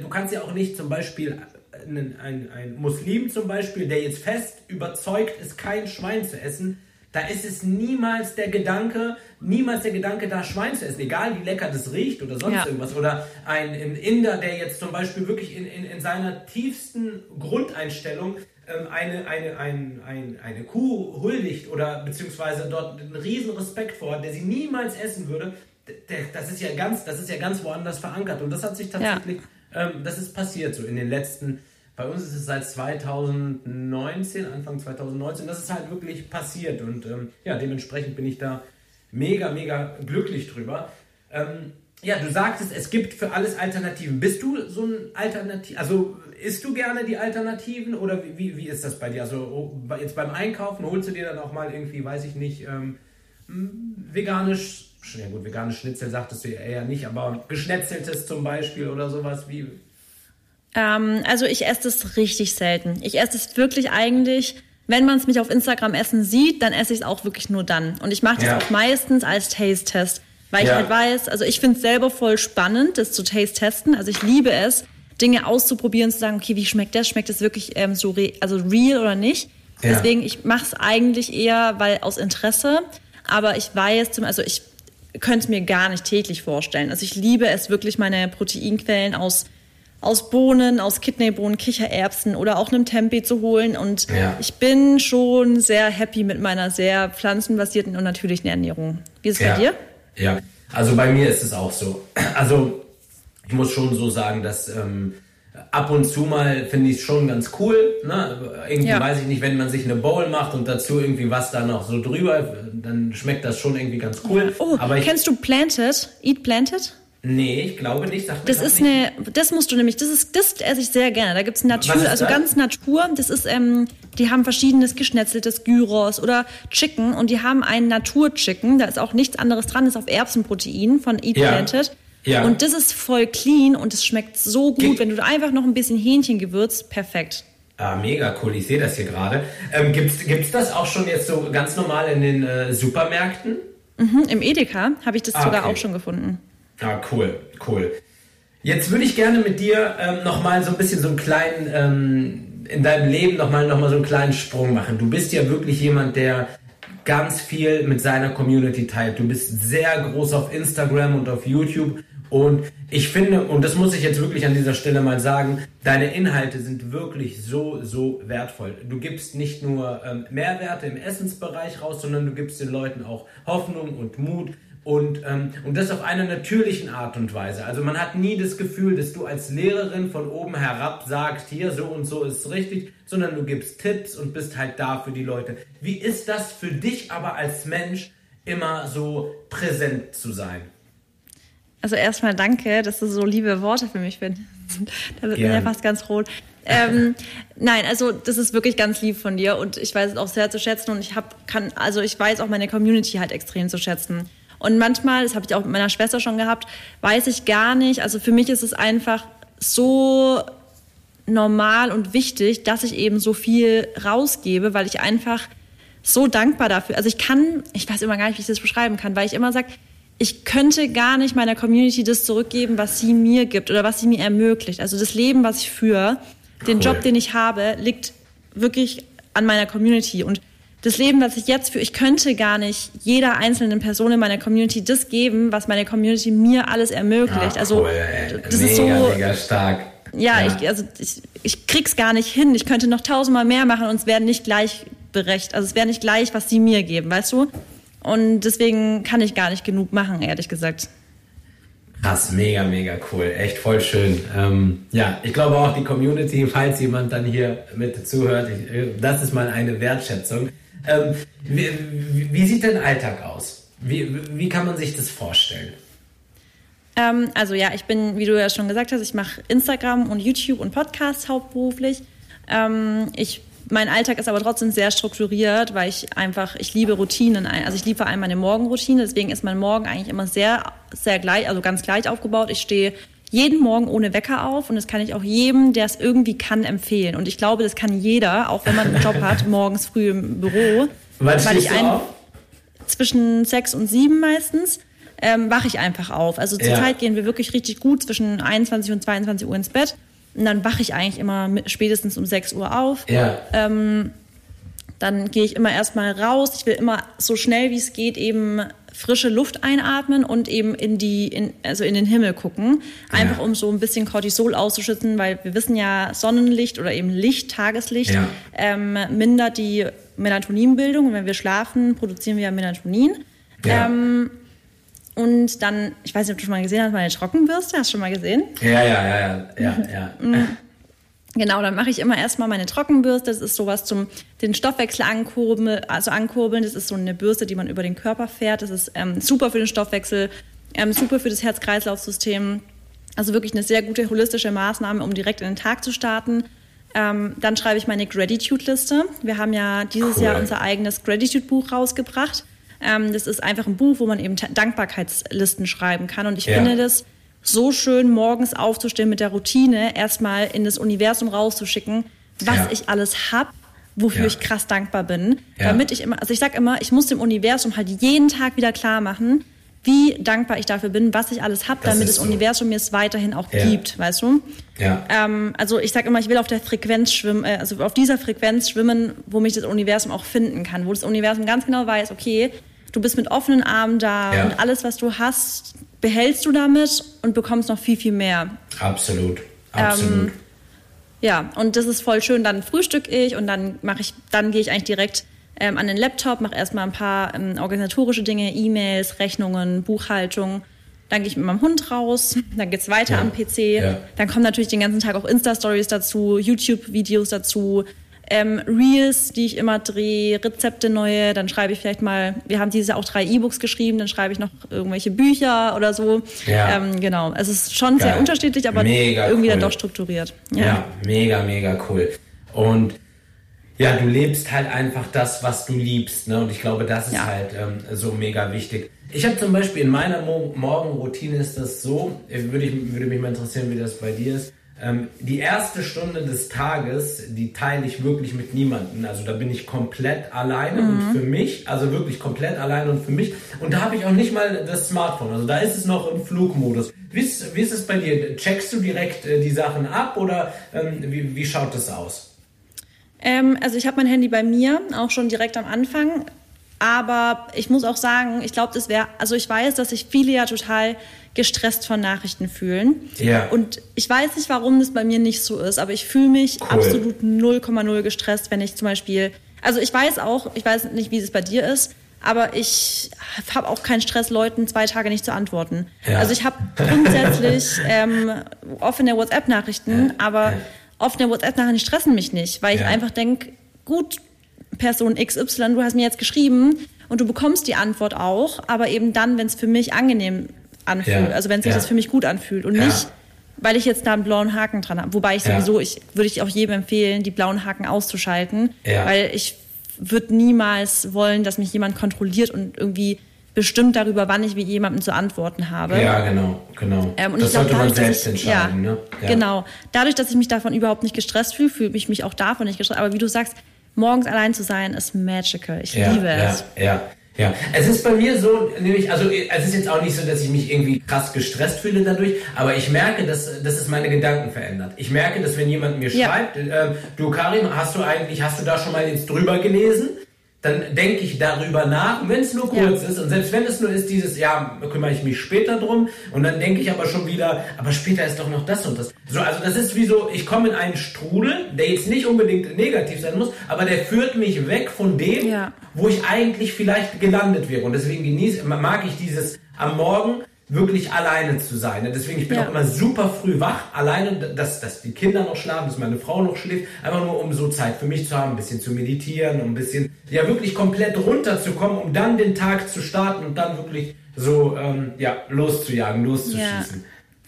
Du kannst ja auch nicht zum Beispiel ein, ein, ein Muslim zum Beispiel, der jetzt fest überzeugt ist, kein Schwein zu essen, da ist es niemals der Gedanke, niemals der Gedanke, da Schwein zu essen, egal wie lecker das riecht oder sonst Ja. irgendwas. Oder ein, ein Inder, der jetzt zum Beispiel wirklich in, in, in seiner tiefsten Grundeinstellung ähm, eine, eine, ein, ein, eine Kuh huldigt oder beziehungsweise dort einen riesen Respekt vor hat, der sie niemals essen würde, das ist ja ganz, das ist ja ganz woanders verankert. Und das hat sich tatsächlich, ähm, das ist passiert so in den letzten, bei uns ist es seit 2019, Anfang 2019, das ist halt wirklich passiert. Und ähm, ja, dementsprechend bin ich da mega, mega glücklich drüber. Ähm, ja, du sagtest, es gibt für alles Alternativen. Bist du so ein Alternativ, also isst du gerne die Alternativen oder wie, wie, ist das bei dir? Also oh, jetzt beim Einkaufen holst du dir dann auch mal irgendwie, weiß ich nicht, ähm, m, veganisch, ja gut, veganes Schnitzel sagtest du ja eher nicht, aber geschnetzeltes zum Beispiel oder sowas wie. Ähm, also ich esse das richtig selten. Ich esse es wirklich eigentlich, wenn man es mich auf Instagram essen sieht, dann esse ich es auch wirklich nur dann. Und ich mache das Ja. auch meistens als Taste-Test, weil Ja. ich halt weiß, also ich finde es selber voll spannend, das zu taste-testen. Also ich liebe es, Dinge auszuprobieren, zu sagen, okay, wie schmeckt das? Schmeckt das wirklich ähm, so re also real oder nicht? Ja. Deswegen, ich mache es eigentlich eher, weil aus Interesse. Aber ich weiß, zum, also ich könnte es mir gar nicht täglich vorstellen. Also ich liebe es wirklich, meine Proteinquellen aus aus Bohnen, aus Kidneybohnen, Kichererbsen oder auch einem Tempeh zu holen. Und Ja. ich bin schon sehr happy mit meiner sehr pflanzenbasierten und natürlichen Ernährung. Wie ist es bei dir? Ja, also bei mir ist es auch so. Also ich muss schon so sagen, dass ähm, ab und zu mal finde ich es schon ganz cool. Ne? Irgendwie Ja. weiß ich nicht, wenn man sich eine Bowl macht und dazu irgendwie was da noch so drüber, dann schmeckt das schon irgendwie ganz cool. Oh, Aber ich, kennst du Planted? Eat Planted? nee, ich glaube nicht. Mir Das ist nicht. eine, das musst du nämlich, das ist, das esse ich sehr gerne. Da gibt's Natur, Was ist also das? ganz Natur. Das ist, ähm, die haben verschiedenes geschnetzeltes Gyros oder Chicken und die haben einen Natur-Chicken. Da ist auch nichts anderes dran, ist auf Erbsenprotein von Eat Ja. Planted. Ja. Und das ist voll clean und es schmeckt so gut, Ge- wenn du einfach noch ein bisschen Hähnchen gewürzt, perfekt. Ah, mega cool, ich sehe das hier gerade. Ähm, gibt's, gibt's das auch schon jetzt so ganz normal in den äh, Supermärkten? Mhm, Im Edeka habe ich das Ah, sogar okay. auch schon gefunden. Ah, cool, cool. Jetzt würde ich gerne mit dir ähm, nochmal so ein bisschen so einen kleinen, ähm, in deinem Leben nochmal noch mal so einen kleinen Sprung machen. Du bist ja wirklich jemand, der ganz viel mit seiner Community teilt. Du bist sehr groß auf Instagram und auf YouTube. Und ich finde, und das muss ich jetzt wirklich an dieser Stelle mal sagen, deine Inhalte sind wirklich so, so wertvoll. Du gibst nicht nur ähm, Mehrwerte im Essensbereich raus, sondern du gibst den Leuten auch Hoffnung und Mut und, ähm, und das auf eine natürlichen Art und Weise. Also man hat nie das Gefühl, dass du als Lehrerin von oben herab sagst, hier so und so ist richtig, sondern du gibst Tipps und bist halt da für die Leute. Wie ist das für dich aber als Mensch immer so präsent zu sein? Also erstmal danke, dass du so liebe Worte für mich findest. Da wird mir ja fast ganz rot. Ähm, nein, also das ist wirklich ganz lieb von dir und ich weiß es auch sehr zu schätzen und ich hab, kann, also ich weiß auch meine Community halt extrem zu schätzen. Und manchmal, das habe ich auch mit meiner Schwester schon gehabt, weiß ich gar nicht. Also für mich ist es einfach so normal und wichtig, dass ich eben so viel rausgebe, weil ich einfach so dankbar dafür. Also ich kann, ich weiß immer gar nicht, wie ich das beschreiben kann, weil ich immer sage, ich könnte gar nicht meiner Community das zurückgeben, was sie mir gibt oder was sie mir ermöglicht. Also das Leben, was ich führe, den Job, den ich habe, liegt wirklich an meiner Community. Und das Leben, was ich jetzt führe, ich könnte gar nicht jeder einzelnen Person in meiner Community das geben, was meine Community mir alles ermöglicht. Ah, also cool, das mega, ist so mega stark. ja, Ich, also ich, ich krieg's gar nicht hin. Ich könnte noch tausendmal mehr machen und es wäre nicht gleichberechtigt. Also es wäre nicht gleich, was sie mir geben, weißt du? Und deswegen kann ich gar nicht genug machen, ehrlich gesagt. Krass, mega, mega cool. Echt voll schön. Ähm, ja, ich glaube auch die Community, falls jemand dann hier mit zuhört, ich, äh, das ist mal eine Wertschätzung. Ähm, wie, wie, sieht dein Alltag aus? Wie, wie kann man sich das vorstellen? Ähm, also ja, ich bin, wie du ja schon gesagt hast, ich mache Instagram und YouTube und Podcasts hauptberuflich. Ähm, ich mein Alltag ist aber trotzdem sehr strukturiert, weil ich einfach, ich liebe Routinen. Also ich liebe vor allem meine Morgenroutine, deswegen ist mein Morgen eigentlich immer sehr, sehr gleich, also ganz gleich aufgebaut. Ich stehe jeden Morgen ohne Wecker auf und das kann ich auch jedem, der es irgendwie kann, empfehlen. Und ich glaube, das kann jeder, auch wenn man einen Job hat, morgens früh im Büro. Wann weil ich ein, zwischen sechs und sieben meistens ähm, wache ich einfach auf. Also zurzeit ja. gehen wir wirklich richtig gut zwischen 21 und 22 Uhr ins Bett. Und dann wache ich eigentlich immer mit, spätestens um 6 Uhr auf. Ja. Ähm, dann gehe ich immer erstmal raus. Ich will immer so schnell wie es geht eben frische Luft einatmen und eben in die, in, also in den Himmel gucken. Einfach ja. um so ein bisschen Cortisol auszuschützen, weil wir wissen ja, Sonnenlicht oder eben Licht, Tageslicht, ja. ähm, mindert die Melatoninbildung. Und wenn wir schlafen, produzieren wir ja Melatonin. Ja. Ähm, und dann, ich weiß nicht, ob du schon mal gesehen hast, meine Trockenbürste. Hast du schon mal gesehen? Ja, ja, ja, ja, ja. ja. Mhm. Genau, dann mache ich immer erstmal meine Trockenbürste. Das ist sowas zum den Stoffwechsel ankurbeln, also ankurbeln. Das ist so eine Bürste, die man über den Körper fährt. Das ist ähm, super für den Stoffwechsel, ähm, super für das Herz-Kreislauf-System. Also wirklich eine sehr gute holistische Maßnahme, um direkt in den Tag zu starten. Ähm, dann schreibe ich meine Gratitude-Liste. Wir haben ja dieses cool. Jahr unser eigenes Gratitude-Buch rausgebracht. Ähm, das ist einfach ein Buch, wo man eben Dankbarkeitslisten schreiben kann. Und ich ja. finde das so schön, morgens aufzustehen mit der Routine, erstmal in das Universum rauszuschicken, was ja. ich alles habe wofür ja. ich krass dankbar bin, damit ich immer, also ich sag immer, ich muss dem Universum halt jeden Tag wieder klar machen, wie dankbar ich dafür bin, was ich alles habe, damit das so. Universum mir es weiterhin auch ja. gibt, weißt du? Ja. Ähm, also ich sag immer, ich will auf der Frequenz schwimmen, äh, also auf dieser Frequenz schwimmen, wo mich das Universum auch finden kann, wo das Universum ganz genau weiß, okay, du bist mit offenen Armen da ja. und alles, was du hast, behältst du damit und bekommst noch viel, viel mehr. Absolut, absolut. Ähm, ja, und das ist voll schön. Dann frühstück ich und dann mache ich, dann gehe ich eigentlich direkt ähm, an den Laptop, mache erstmal ein paar ähm, organisatorische Dinge, E-Mails, Rechnungen, Buchhaltung. Dann gehe ich mit meinem Hund raus, dann geht's weiter ja, am PC. Ja. Dann kommen natürlich den ganzen Tag auch Insta-Stories dazu, YouTube-Videos dazu, ähm, Reels, die ich immer drehe, Rezepte neue, dann schreibe ich vielleicht mal, wir haben dieses Jahr auch drei E-Books geschrieben, dann schreibe ich noch irgendwelche Bücher oder so. Ja. Ähm, genau, es ist schon Geil. sehr unterschiedlich, aber mega irgendwie cool. dann doch strukturiert. Ja. ja, mega, mega cool. Und ja, du lebst halt einfach das, was du liebst. Ne? Und ich glaube, das ist ja. halt ähm, so mega wichtig. Ich habe zum Beispiel in meiner Mo Morgenroutine ist das so, würde, ich, würde mich mal interessieren, wie das bei dir ist. Ähm, die erste Stunde des Tages, die teile ich wirklich mit niemandem. Also da bin ich komplett alleine mhm. und für mich, also wirklich komplett alleine und für mich. Und da habe ich auch nicht mal das Smartphone. Also da ist es noch im Flugmodus. Wie ist, wie ist es bei dir? Checkst du direkt äh, die Sachen ab oder ähm, wie, wie schaut das aus? Ähm, also ich habe mein Handy bei mir, auch schon direkt am Anfang. Aber ich muss auch sagen, ich glaube, das wäre, also ich weiß, dass sich viele ja total gestresst von Nachrichten fühlen. Ja. Und ich weiß nicht, warum das bei mir nicht so ist, aber ich fühle mich cool. absolut 0,0 gestresst, wenn ich zum Beispiel, also ich weiß auch, ich weiß nicht, wie es bei dir ist, aber ich habe auch keinen Stress, Leuten zwei Tage nicht zu antworten. Ja. Also ich habe grundsätzlich ähm, offene WhatsApp-Nachrichten, ja. aber offene WhatsApp-Nachrichten stressen mich nicht, weil ich einfach denke, gut, Person XY, du hast mir jetzt geschrieben und du bekommst die Antwort auch, aber eben dann, wenn es für mich angenehm anfühlt. Ja. Also wenn sich ja. das für mich gut anfühlt und nicht, weil ich jetzt da einen blauen Haken dran habe. Wobei ich sowieso, ich würde ich auch jedem empfehlen, die blauen Haken auszuschalten, weil ich würde niemals wollen, dass mich jemand kontrolliert und irgendwie bestimmt darüber, wann ich wie jemandem zu antworten habe. Ja, genau, genau. Ähm, und das ich glaub, sollte man dadurch, dass selbst ich- entscheiden, ja, ne? Ja. Genau. Dadurch, dass ich mich davon überhaupt nicht gestresst fühle, fühle ich mich auch davon nicht gestresst. Aber wie du sagst, morgens allein zu sein, ist magical. Ich ja, liebe es. Ja, ja, ja. Es ist bei mir so, nämlich, also es ist jetzt auch nicht so, dass ich mich irgendwie krass gestresst fühle dadurch, aber ich merke, dass, dass es meine Gedanken verändert. Ich merke, dass wenn jemand mir Ja. schreibt, ähm, du Karim, hast du eigentlich, hast du da schon mal jetzt drüber gelesen? Dann denke ich darüber nach, wenn es nur kurz Ja. ist und selbst wenn es nur ist, dieses, ja, kümmere ich mich später drum und dann denke ich aber schon wieder, aber später ist doch noch das und das. So, also das ist wie so, ich komme in einen Strudel, der jetzt nicht unbedingt negativ sein muss, aber der führt mich weg von dem, Ja. wo ich eigentlich vielleicht gelandet wäre. Und deswegen genieße, mag ich dieses am Morgen wirklich alleine zu sein. Deswegen, ich bin Ja. auch immer super früh wach, alleine, dass, dass die Kinder noch schlafen, dass meine Frau noch schläft, einfach nur um so Zeit für mich zu haben, ein bisschen zu meditieren, um ein bisschen, ja, wirklich komplett runterzukommen, um dann den Tag zu starten und dann wirklich so, ähm, ja, loszujagen, loszuschießen.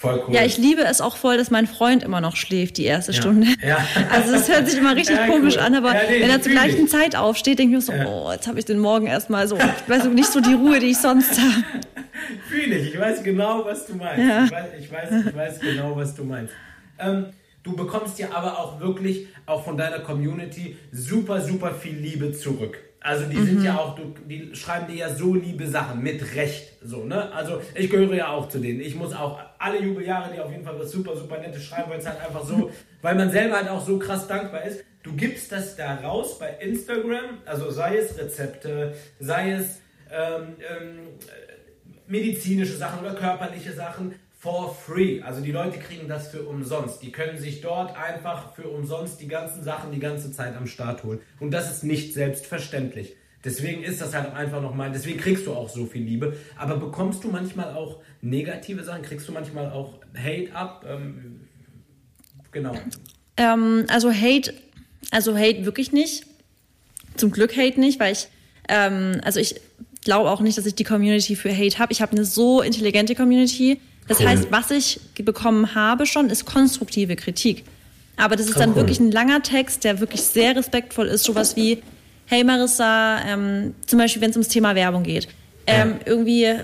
Voll cool. Ja, ich liebe es auch voll, dass mein Freund immer noch schläft, die erste Ja. Stunde. Ja. Also es hört sich immer richtig Ja, komisch cool. an, aber nee, wenn er zur gleichen Zeit aufsteht, denke ich mir so, oh, jetzt habe ich den Morgen erstmal so, ich weiß nicht so die Ruhe, die ich sonst habe. Fühle ich, ich weiß genau, was du meinst. Ja. Ich, weiß, ich, weiß, ich weiß genau, was du meinst. Ähm, du bekommst ja aber auch wirklich, auch von deiner Community, super, super viel Liebe zurück. Also die sind ja auch, du, die schreiben dir ja so liebe Sachen, mit Recht, so, ne? Also ich gehöre ja auch zu denen. Ich muss auch alle Jubeljahre dir auf jeden Fall was super, super Nettes schreiben, weil es halt einfach so, weil man selber halt auch so krass dankbar ist. Du gibst das da raus bei Instagram, also sei es Rezepte, sei es ähm, ähm, medizinische Sachen oder körperliche Sachen for free. Also die Leute kriegen das für umsonst. Die können sich dort einfach für umsonst die ganzen Sachen die ganze Zeit am Start holen. Und das ist nicht selbstverständlich. Deswegen ist das halt einfach nochmal, deswegen kriegst du auch so viel Liebe. Aber bekommst du manchmal auch negative Sachen? Kriegst du manchmal auch Hate ab? Ähm, genau. Ähm, also Hate, also Hate wirklich nicht. Zum Glück Hate nicht, weil ich, ähm, also ich glaube auch nicht, dass ich die Community für Hate habe. Ich habe eine so intelligente Community. Das Cool. heißt, was ich bekommen habe schon, ist konstruktive Kritik. Aber das ist dann cool. wirklich ein langer Text, der wirklich sehr respektvoll ist. Sowas wie, hey Marissa, ähm, zum Beispiel, wenn es ums Thema Werbung geht. Ähm, Irgendwie,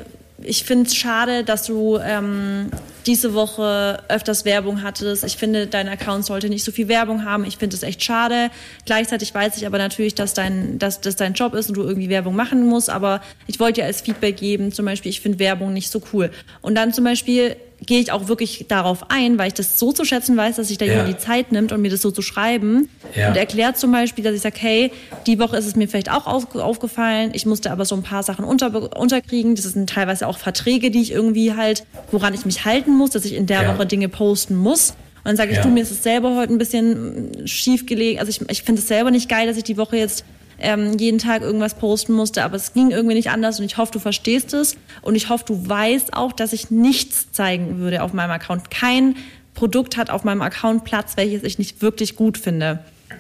ich finde es schade, dass du ähm, diese Woche öfters Werbung hattest. Ich finde, dein Account sollte nicht so viel Werbung haben. Ich finde es echt schade. Gleichzeitig weiß ich aber natürlich, dass dein, dass das dein Job ist und du irgendwie Werbung machen musst. Aber ich wollte dir als Feedback geben, zum Beispiel, ich finde Werbung nicht so cool. Und dann zum Beispiel gehe ich auch wirklich darauf ein, weil ich das so zu schätzen weiß, dass sich da Ja. jemand die Zeit nimmt und mir das so zu schreiben Ja. und erklärt zum Beispiel, dass ich sage, hey, die Woche ist es mir vielleicht auch auf, aufgefallen, ich musste aber so ein paar Sachen unter, unterkriegen, das sind teilweise auch Verträge, die ich irgendwie halt, woran ich mich halten muss, dass ich in der Ja. Woche Dinge posten muss. Und dann sage ich, Ja. du, mir ist es selber heute ein bisschen mm, schief gelegen. Also ich, ich finde es selber nicht geil, dass ich die Woche jetzt ähm, jeden Tag irgendwas posten musste, aber es ging irgendwie nicht anders und ich hoffe, du verstehst es und ich hoffe, du weißt auch, dass ich nichts zeigen würde auf meinem Account. Kein Produkt hat auf meinem Account Platz, welches ich nicht wirklich gut finde.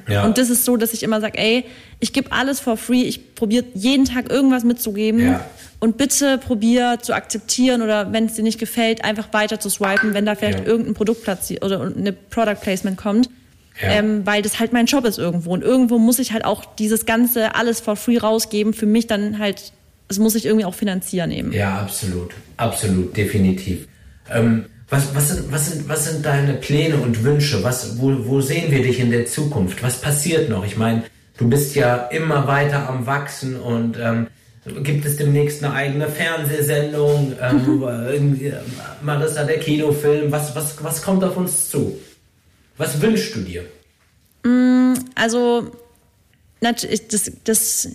Ja. Und das ist so, dass ich immer sage, ey, ich gebe alles for free, ich probiere jeden Tag irgendwas mitzugeben Ja. und bitte probier zu akzeptieren oder wenn es dir nicht gefällt, einfach weiter zu swipen, wenn da vielleicht Ja. irgendein Produkt oder eine Product Placement kommt. Ähm, weil das halt mein Job ist irgendwo. Und irgendwo muss ich halt auch dieses ganze alles for free rausgeben. Für mich dann halt, das muss ich irgendwie auch finanzieren eben. Ja, absolut. Absolut, definitiv. Ähm, was, was, sind, was, sind, was sind deine Pläne und Wünsche? Was, wo, wo sehen wir dich in der Zukunft? Was passiert noch? Ich meine, du bist ja immer weiter am Wachsen und ähm, gibt es demnächst eine eigene Fernsehsendung? Ähm, irgendwie, äh, Marissa, der Kinofilm? Was, was, was kommt auf uns zu? Was wünschst du dir? Also, natürlich, das, das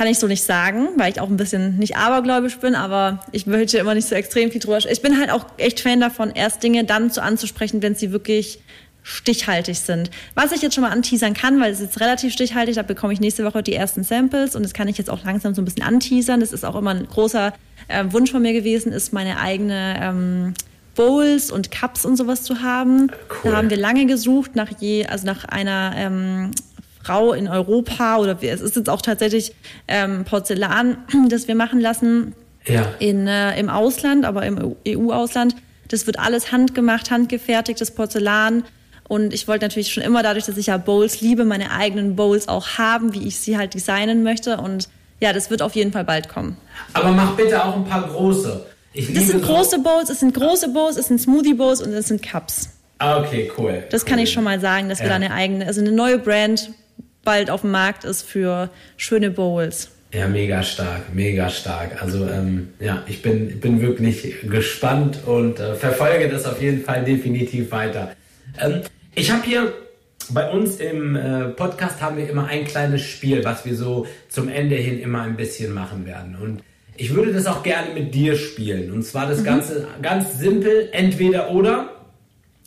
kann ich so nicht sagen, weil ich auch ein bisschen nicht abergläubisch bin, aber ich möchte immer nicht so extrem viel drüber. Ich bin halt auch echt Fan davon, erst Dinge dann zu anzusprechen, wenn sie wirklich stichhaltig sind. Was ich jetzt schon mal anteasern kann, weil es ist jetzt relativ stichhaltig, da bekomme ich nächste Woche die ersten Samples und das kann ich jetzt auch langsam so ein bisschen anteasern. Das ist auch immer ein großer äh, Wunsch von mir gewesen, ist meine eigene ähm, Bowls und Cups und sowas zu haben. Cool. Da haben wir lange gesucht nach je, also nach einer ähm, Frau in Europa oder wir, es ist jetzt auch tatsächlich ähm, Porzellan, das wir machen lassen Ja. in, äh, im Ausland, aber im EU-Ausland. Das wird alles handgemacht, handgefertigtes Porzellan. Und ich wollte natürlich schon immer, dadurch, dass ich ja Bowls liebe, meine eigenen Bowls auch haben, wie ich sie halt designen möchte. Und Ja, das wird auf jeden Fall bald kommen. Aber mach bitte auch ein paar große. Ich das sind große Bowls, es sind große Bowls, es sind Smoothie Bowls und es sind Cups. Ah, okay, cool. Das cool. kann ich schon mal sagen, dass ja. wir da eine eigene, also eine neue Brand bald auf dem Markt ist für schöne Bowls. Ja, mega stark, mega stark. Also ähm, ja, ich bin, bin wirklich gespannt und äh, verfolge das auf jeden Fall definitiv weiter. Ähm, ich habe hier bei uns im äh, Podcast haben wir immer ein kleines Spiel, was wir so zum Ende hin immer ein bisschen machen werden. Und ich würde das auch gerne mit dir spielen. Und zwar das mhm. Ganze ganz simpel, entweder oder.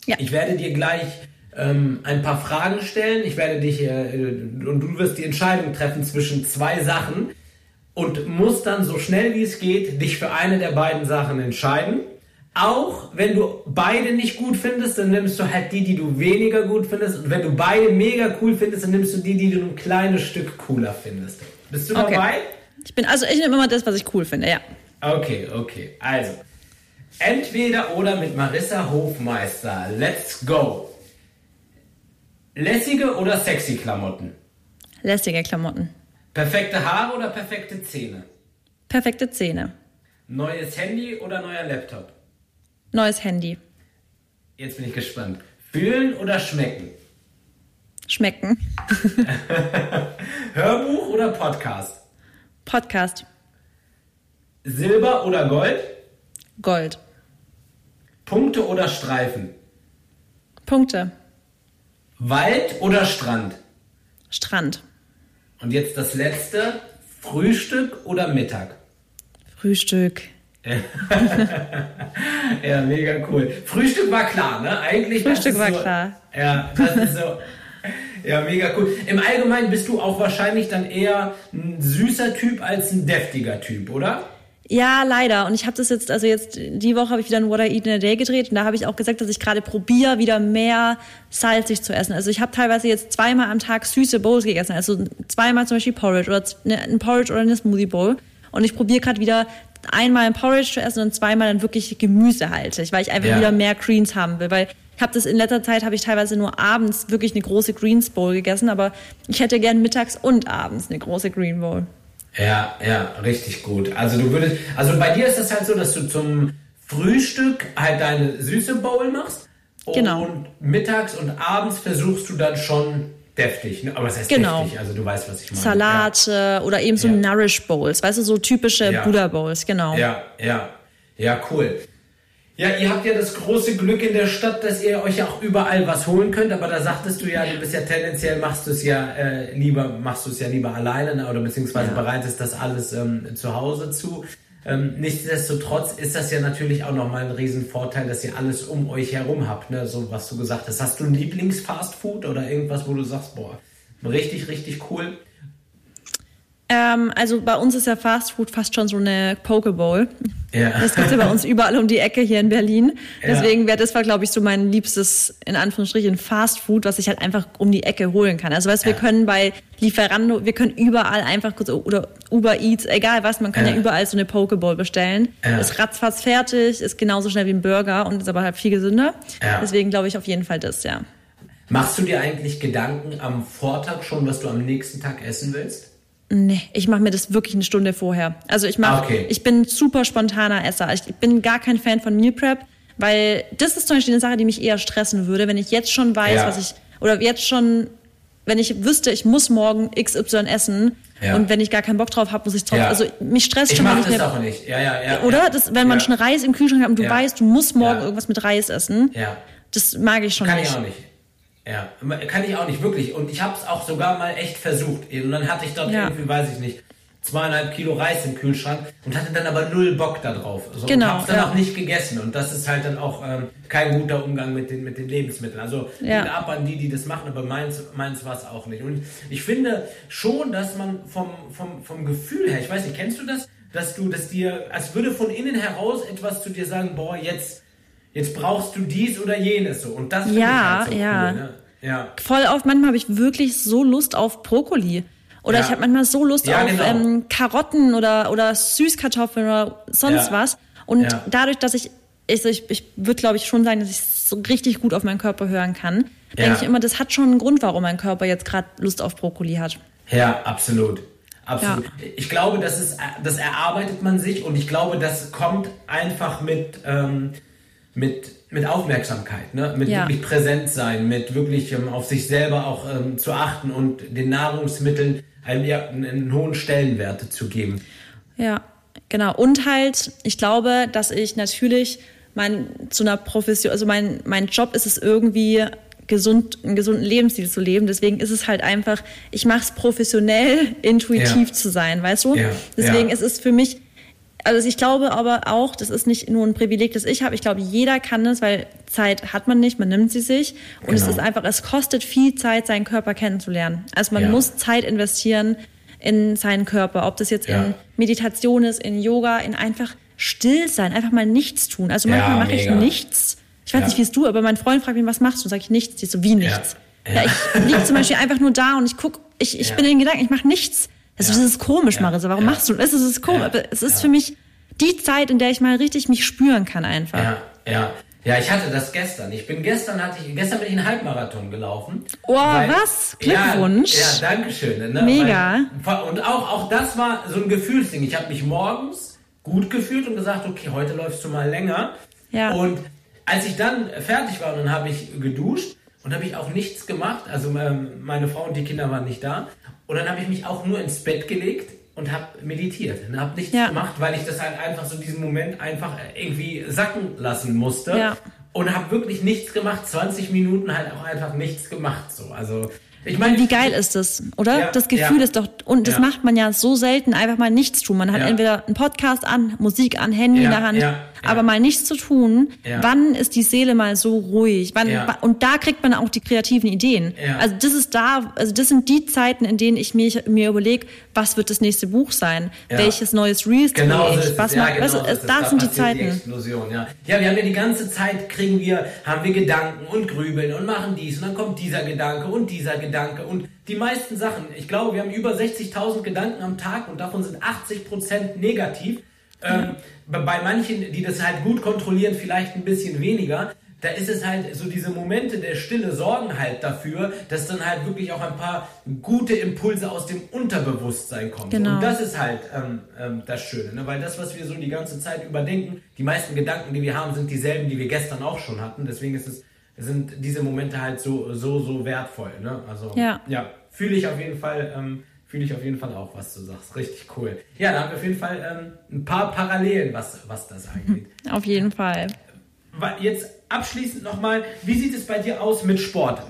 Ja. Ich werde dir gleich ähm, ein paar Fragen stellen. Ich werde dich äh, und du wirst die Entscheidung treffen zwischen zwei Sachen und musst dann so schnell wie es geht dich für eine der beiden Sachen entscheiden. Auch wenn du beide nicht gut findest, dann nimmst du halt die, die du weniger gut findest. Und wenn du beide mega cool findest, dann nimmst du die, die du ein kleines Stück cooler findest. Bist du okay. dabei? Ich bin, also ich nehme immer das, was ich cool finde, ja. Okay, okay. Also, entweder oder mit Marissa Hofmeister. Let's go. Lässige oder sexy Klamotten? Lässige Klamotten. Perfekte Haare oder perfekte Zähne? Perfekte Zähne. Neues Handy oder neuer Laptop? Neues Handy. Jetzt bin ich gespannt. Fühlen oder schmecken? Schmecken. Hörbuch oder Podcast? Podcast. Silber oder Gold? Gold. Punkte oder Streifen? Punkte. Wald oder Strand? Strand. Und jetzt das letzte. Frühstück oder Mittag? Frühstück. ja, mega cool. Frühstück war klar, ne? Eigentlich. Frühstück war so, klar. Ja, das ist so. Ja, mega cool. Im Allgemeinen bist du auch wahrscheinlich dann eher ein süßer Typ als ein deftiger Typ, oder? Ja, leider. Und ich habe das jetzt, also jetzt die Woche habe ich wieder ein What I Eat in a Day gedreht und da habe ich auch gesagt, dass ich gerade probiere, wieder mehr salzig zu essen. Also ich habe teilweise jetzt zweimal am Tag süße Bowls gegessen. Also zweimal zum Beispiel Porridge oder ne, ein Porridge oder eine Smoothie Bowl. Und ich probiere gerade wieder einmal ein Porridge zu essen und zweimal dann wirklich gemüsehaltig, weil ich einfach ja. wieder mehr Greens haben will. Weil ich habe das in letzter Zeit, habe ich teilweise nur abends wirklich eine große Greens Bowl gegessen, aber ich hätte gern mittags und abends eine große Green Bowl. Ja, ja, richtig gut. Also du würdest, also bei dir ist das halt so, dass du zum Frühstück halt deine süße Bowl machst. Genau. Und mittags und abends versuchst du dann schon deftig, ne? aber es heißt genau. deftig, also du weißt, was ich meine. Salate ja. oder eben so ja. Nourish Bowls, weißt du, so typische ja. Buddha Bowls, genau. Ja, ja, ja, cool. Ja, ihr habt ja das große Glück in der Stadt, dass ihr euch auch überall was holen könnt, aber da sagtest du ja, du bist ja tendenziell machst du es ja äh, lieber, machst du es ja lieber alleine ne? oder beziehungsweise ja. bereitest das alles ähm, zu Hause zu. Ähm, nichtsdestotrotz ist das ja natürlich auch nochmal ein Riesenvorteil, dass ihr alles um euch herum habt, ne? so was du gesagt hast. Hast du ein Lieblingsfastfood oder irgendwas, wo du sagst, boah, richtig, richtig cool? Ähm, also bei uns ist ja Fast Food fast schon so eine Pokeball. Ja. Das gibt es ja bei uns überall um die Ecke hier in Berlin. Deswegen wäre das, glaube ich, so mein liebstes, in Anführungsstrichen, Fast Food, was ich halt einfach um die Ecke holen kann. Also weißt, ja. wir können bei Lieferando, wir können überall einfach, oder Uber Eats, egal was, man kann ja, überall so eine Pokeball bestellen. Ja. Ist ratzfatz fertig, ist genauso schnell wie ein Burger und ist aber halt viel gesünder. Deswegen glaube ich auf jeden Fall das, ja. Machst du dir eigentlich Gedanken am Vortag schon, was du am nächsten Tag essen willst? Nee, ich mache mir das wirklich eine Stunde vorher. Also ich mache, okay. ich bin super spontaner Esser. Ich bin gar kein Fan von Meal Prep, weil das ist zum Beispiel eine Sache, die mich eher stressen würde, wenn ich jetzt schon weiß, ja. was ich, oder jetzt schon, wenn ich wüsste, ich muss morgen XY essen ja. und wenn ich gar keinen Bock drauf habe, muss ich drauf. Ja. Also mich stresst ich schon mal nicht mehr. auch nicht. Ja, ja, ja. Oder? Das, wenn man schon Reis im Kühlschrank hat und du weißt, du musst morgen irgendwas mit Reis essen. Ja. Das mag ich schon Kann nicht. Kann ich auch nicht. Ja, kann ich auch nicht wirklich. Und ich habe es auch sogar mal echt versucht. Und dann hatte ich dort ja. irgendwie, weiß ich nicht, zweieinhalb Kilo Reis im Kühlschrank und hatte dann aber null Bock da drauf. So, genau. Und hab's dann ja. auch nicht gegessen. Und das ist halt dann auch ähm, kein guter Umgang mit den, mit den Lebensmitteln. Also ja. ab an die, die das machen, aber meins, meins war es auch nicht. Und ich finde schon, dass man vom, vom, vom Gefühl her, ich weiß nicht, kennst du das? Dass du, dass dir, als würde von innen heraus etwas zu dir sagen, boah, jetzt, jetzt brauchst du dies oder jenes so. Und das finde ja, ich halt so ja. cool. Ne? Ja. Voll oft, manchmal habe ich wirklich so Lust auf Brokkoli. Oder ja. ich habe manchmal so Lust ja, auf genau. ähm, Karotten oder, oder Süßkartoffeln oder sonst ja. was. Und dadurch, dass ich, ich, ich, ich würde glaube ich schon sagen, dass ich so richtig gut auf meinen Körper hören kann, denke ich immer, das hat schon einen Grund, warum mein Körper jetzt gerade Lust auf Brokkoli hat. Ja, absolut. Absolut. Ich glaube, das ist, das erarbeitet man sich und ich glaube, das kommt einfach mit, ähm, mit, mit Aufmerksamkeit, ne? mit ja. wirklich präsent sein, mit wirklich ähm, auf sich selber auch ähm, zu achten und den Nahrungsmitteln einem ja, einen, einen hohen Stellenwert zu geben. Ja, genau. Und halt, ich glaube, dass ich natürlich mein, zu einer Profession, also mein, mein Job ist es irgendwie, gesund, einen gesunden Lebensstil zu leben. Deswegen ist es halt einfach, ich mache es professionell, intuitiv ja. zu sein, weißt du? Ja. Deswegen ja. ist es für mich, also ich glaube aber auch, das ist nicht nur ein Privileg, das ich habe. Ich glaube, jeder kann es, weil Zeit hat man nicht, man nimmt sie sich. Und genau. es ist einfach, es kostet viel Zeit, seinen Körper kennenzulernen. Also man muss Zeit investieren in seinen Körper, ob das jetzt in Meditation ist, in Yoga, in einfach still sein, einfach mal nichts tun. Also manchmal ja, mache ich nichts. Ich weiß ja. nicht, wie es du, aber mein Freund fragt mich, was machst du? Sag ich nichts. Die so, wie nichts? Ja. ja. ich liege zum Beispiel einfach nur da und ich guck, ich, ich bin in den Gedanken, ich mache nichts. Also das ist komisch, Marissa. Warum machst du das? Es ist komisch. Aber es ist für mich die Zeit, in der ich mal richtig mich spüren kann einfach. Ja, ja. Ja, ich hatte das gestern. Ich bin gestern hatte ich gestern bin ich einen Halbmarathon gelaufen. Oh, weil, was? Glückwunsch. Ja, ja danke schön. Ne? Mega. Weil, und auch auch das war so ein Gefühlsding. Ich habe mich morgens gut gefühlt und gesagt, okay, heute läufst du mal länger. Ja. Und als ich dann fertig war, dann habe ich geduscht und habe ich auch nichts gemacht. Also ähm, meine Frau und die Kinder waren nicht da. Und dann habe ich mich auch nur ins Bett gelegt und habe meditiert. Und habe nichts ja. gemacht, weil ich das halt einfach so diesen Moment einfach irgendwie sacken lassen musste. Ja. Und habe wirklich nichts gemacht. 20 Minuten halt auch einfach nichts gemacht. So. Also ich meine, wie geil ist das, oder? Ja, das Gefühl ja. ist doch, und das ja. macht man ja so selten, einfach mal nichts tun. Man hat entweder einen Podcast an, Musik an, Handy in der Hand, aber mal nichts zu tun. Wann ist die Seele mal so ruhig? Wann, Und da kriegt man auch die kreativen Ideen. Also das ist da, also das sind die Zeiten, in denen ich mir, mir überlege, was wird das nächste Buch sein? Welches neues Reels genau ich? Was ja, genau was, das, das sind die Zeiten. Die Explosion, ja. ja, wir haben ja die ganze Zeit kriegen wir, haben wir Gedanken und grübeln und machen dies und dann kommt dieser Gedanke und dieser Gedanke und die meisten Sachen. Ich glaube, wir haben über 60.000 Gedanken am Tag und davon sind 80% negativ. Ähm, bei manchen, die das halt gut kontrollieren, vielleicht ein bisschen weniger da ist es halt so diese Momente der Stille sorgen halt dafür, dass dann halt wirklich auch ein paar gute Impulse aus dem Unterbewusstsein kommen. Genau. Und das ist halt ähm, ähm, das Schöne, ne? weil das, was wir so die ganze Zeit überdenken, die meisten Gedanken, die wir haben, sind dieselben, die wir gestern auch schon hatten. Deswegen ist es, sind diese Momente halt so, so, so wertvoll. Ne? Also ja, ja fühle ich auf jeden Fall. Ähm, fühle ich auf jeden Fall auch, was du sagst. Richtig cool. Ja, da haben wir auf jeden Fall ähm, ein paar Parallelen, was, was das angeht. Auf jeden Fall. Jetzt abschließend nochmal, wie sieht es bei dir aus mit Sport?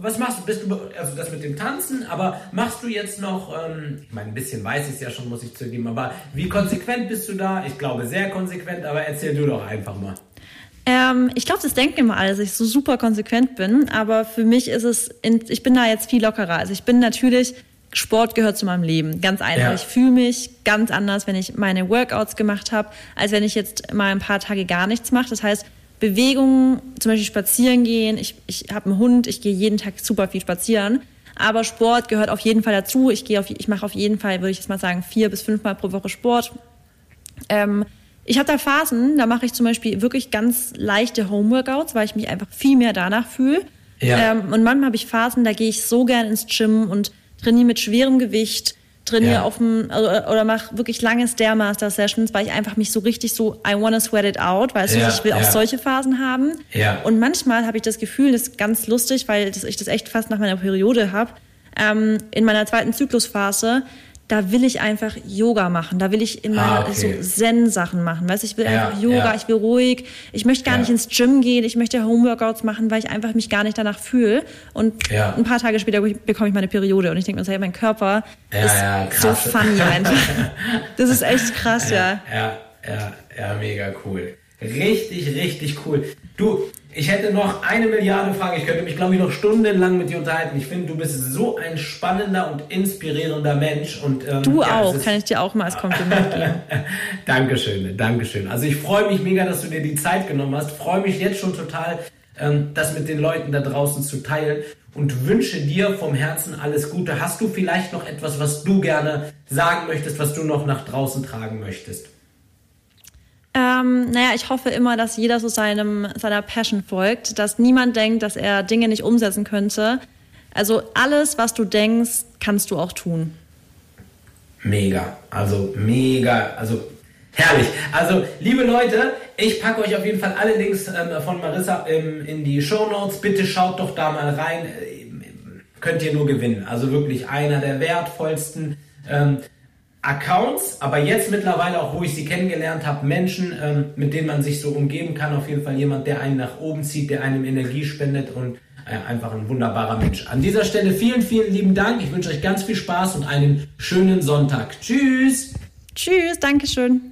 Was machst du? Bist du, also das mit dem Tanzen, aber machst du jetzt noch, ähm, ich meine, ein bisschen weiß ich es ja schon, muss ich zugeben, aber wie konsequent bist du da? Ich glaube, sehr konsequent, aber erzähl du doch einfach mal. Ähm, ich glaube, das denken immer alle, dass ich so super konsequent bin, aber für mich ist es, in, ich bin da jetzt viel lockerer. Also ich bin natürlich Sport gehört zu meinem Leben. Ganz einfach. Ja. Ich fühle mich ganz anders, wenn ich meine Workouts gemacht habe, als wenn ich jetzt mal ein paar Tage gar nichts mache. Das heißt, Bewegungen, zum Beispiel spazieren gehen. Ich, ich habe einen Hund, ich gehe jeden Tag super viel spazieren. Aber Sport gehört auf jeden Fall dazu. Ich gehe auf, ich mache auf jeden Fall, würde ich jetzt mal sagen, vier bis fünfmal pro Woche Sport. Ähm, ich habe da Phasen, da mache ich zum Beispiel wirklich ganz leichte Homeworkouts, weil ich mich einfach viel mehr danach fühle. Ja. Ähm, und manchmal habe ich Phasen, da gehe ich so gern ins Gym und trainiere mit schwerem Gewicht, trainiere ja. auf dem, also, oder mache wirklich lange Stairmaster-Sessions, weil ich einfach mich so richtig so, I wanna sweat it out, weißt ja, du, ich will ja. auch solche Phasen haben. Ja. Und manchmal habe ich das Gefühl, das ist ganz lustig, weil das, ich das echt fast nach meiner Periode habe, ähm, in meiner zweiten Zyklusphase, da will ich einfach Yoga machen. Da will ich immer ah, okay. so Zen-Sachen machen. Weißt ich will ja, einfach Yoga, ja. ich will ruhig. Ich möchte gar ja. nicht ins Gym gehen. Ich möchte Homeworkouts machen, weil ich einfach mich gar nicht danach fühle. Und ein paar Tage später bekomme ich meine Periode und ich denke mir so, hey, mein Körper ist so funny einfach. das ist echt krass, ja. Ja, ja, ja, mega cool. Richtig, richtig cool. Du, ich hätte noch eine Milliarde Fragen. Ich könnte mich, glaube ich, noch stundenlang mit dir unterhalten. Ich finde, du bist so ein spannender und inspirierender Mensch. Und, ähm, du ja, auch, kann ich dir auch mal als Kompliment geben. Dankeschön, Dankeschön. Also ich freue mich mega, dass du dir die Zeit genommen hast. Freue mich jetzt schon total, ähm, das mit den Leuten da draußen zu teilen und wünsche dir vom Herzen alles Gute. Hast du vielleicht noch etwas, was du gerne sagen möchtest, was du noch nach draußen tragen möchtest? Ähm, naja, ich hoffe immer, dass jeder so seinem, seiner Passion folgt, dass niemand denkt, dass er Dinge nicht umsetzen könnte. Also alles, was du denkst, kannst du auch tun. mega. Also mega. Also herrlich. Also liebe Leute, ich packe euch auf jeden Fall alle Links ähm, von Marissa ähm, in die Show Notes. Bitte schaut doch da mal rein. Äh, könnt ihr nur gewinnen. Also wirklich einer der wertvollsten. Accounts, aber jetzt mittlerweile auch, wo ich sie kennengelernt habe, Menschen, ähm, mit denen man sich so umgeben kann. Auf jeden Fall jemand, der einen nach oben zieht, der einem Energie spendet und äh, einfach ein wunderbarer Mensch. An dieser Stelle vielen, vielen lieben Dank. Ich wünsche euch ganz viel Spaß und einen schönen Sonntag. Tschüss. Tschüss, Dankeschön.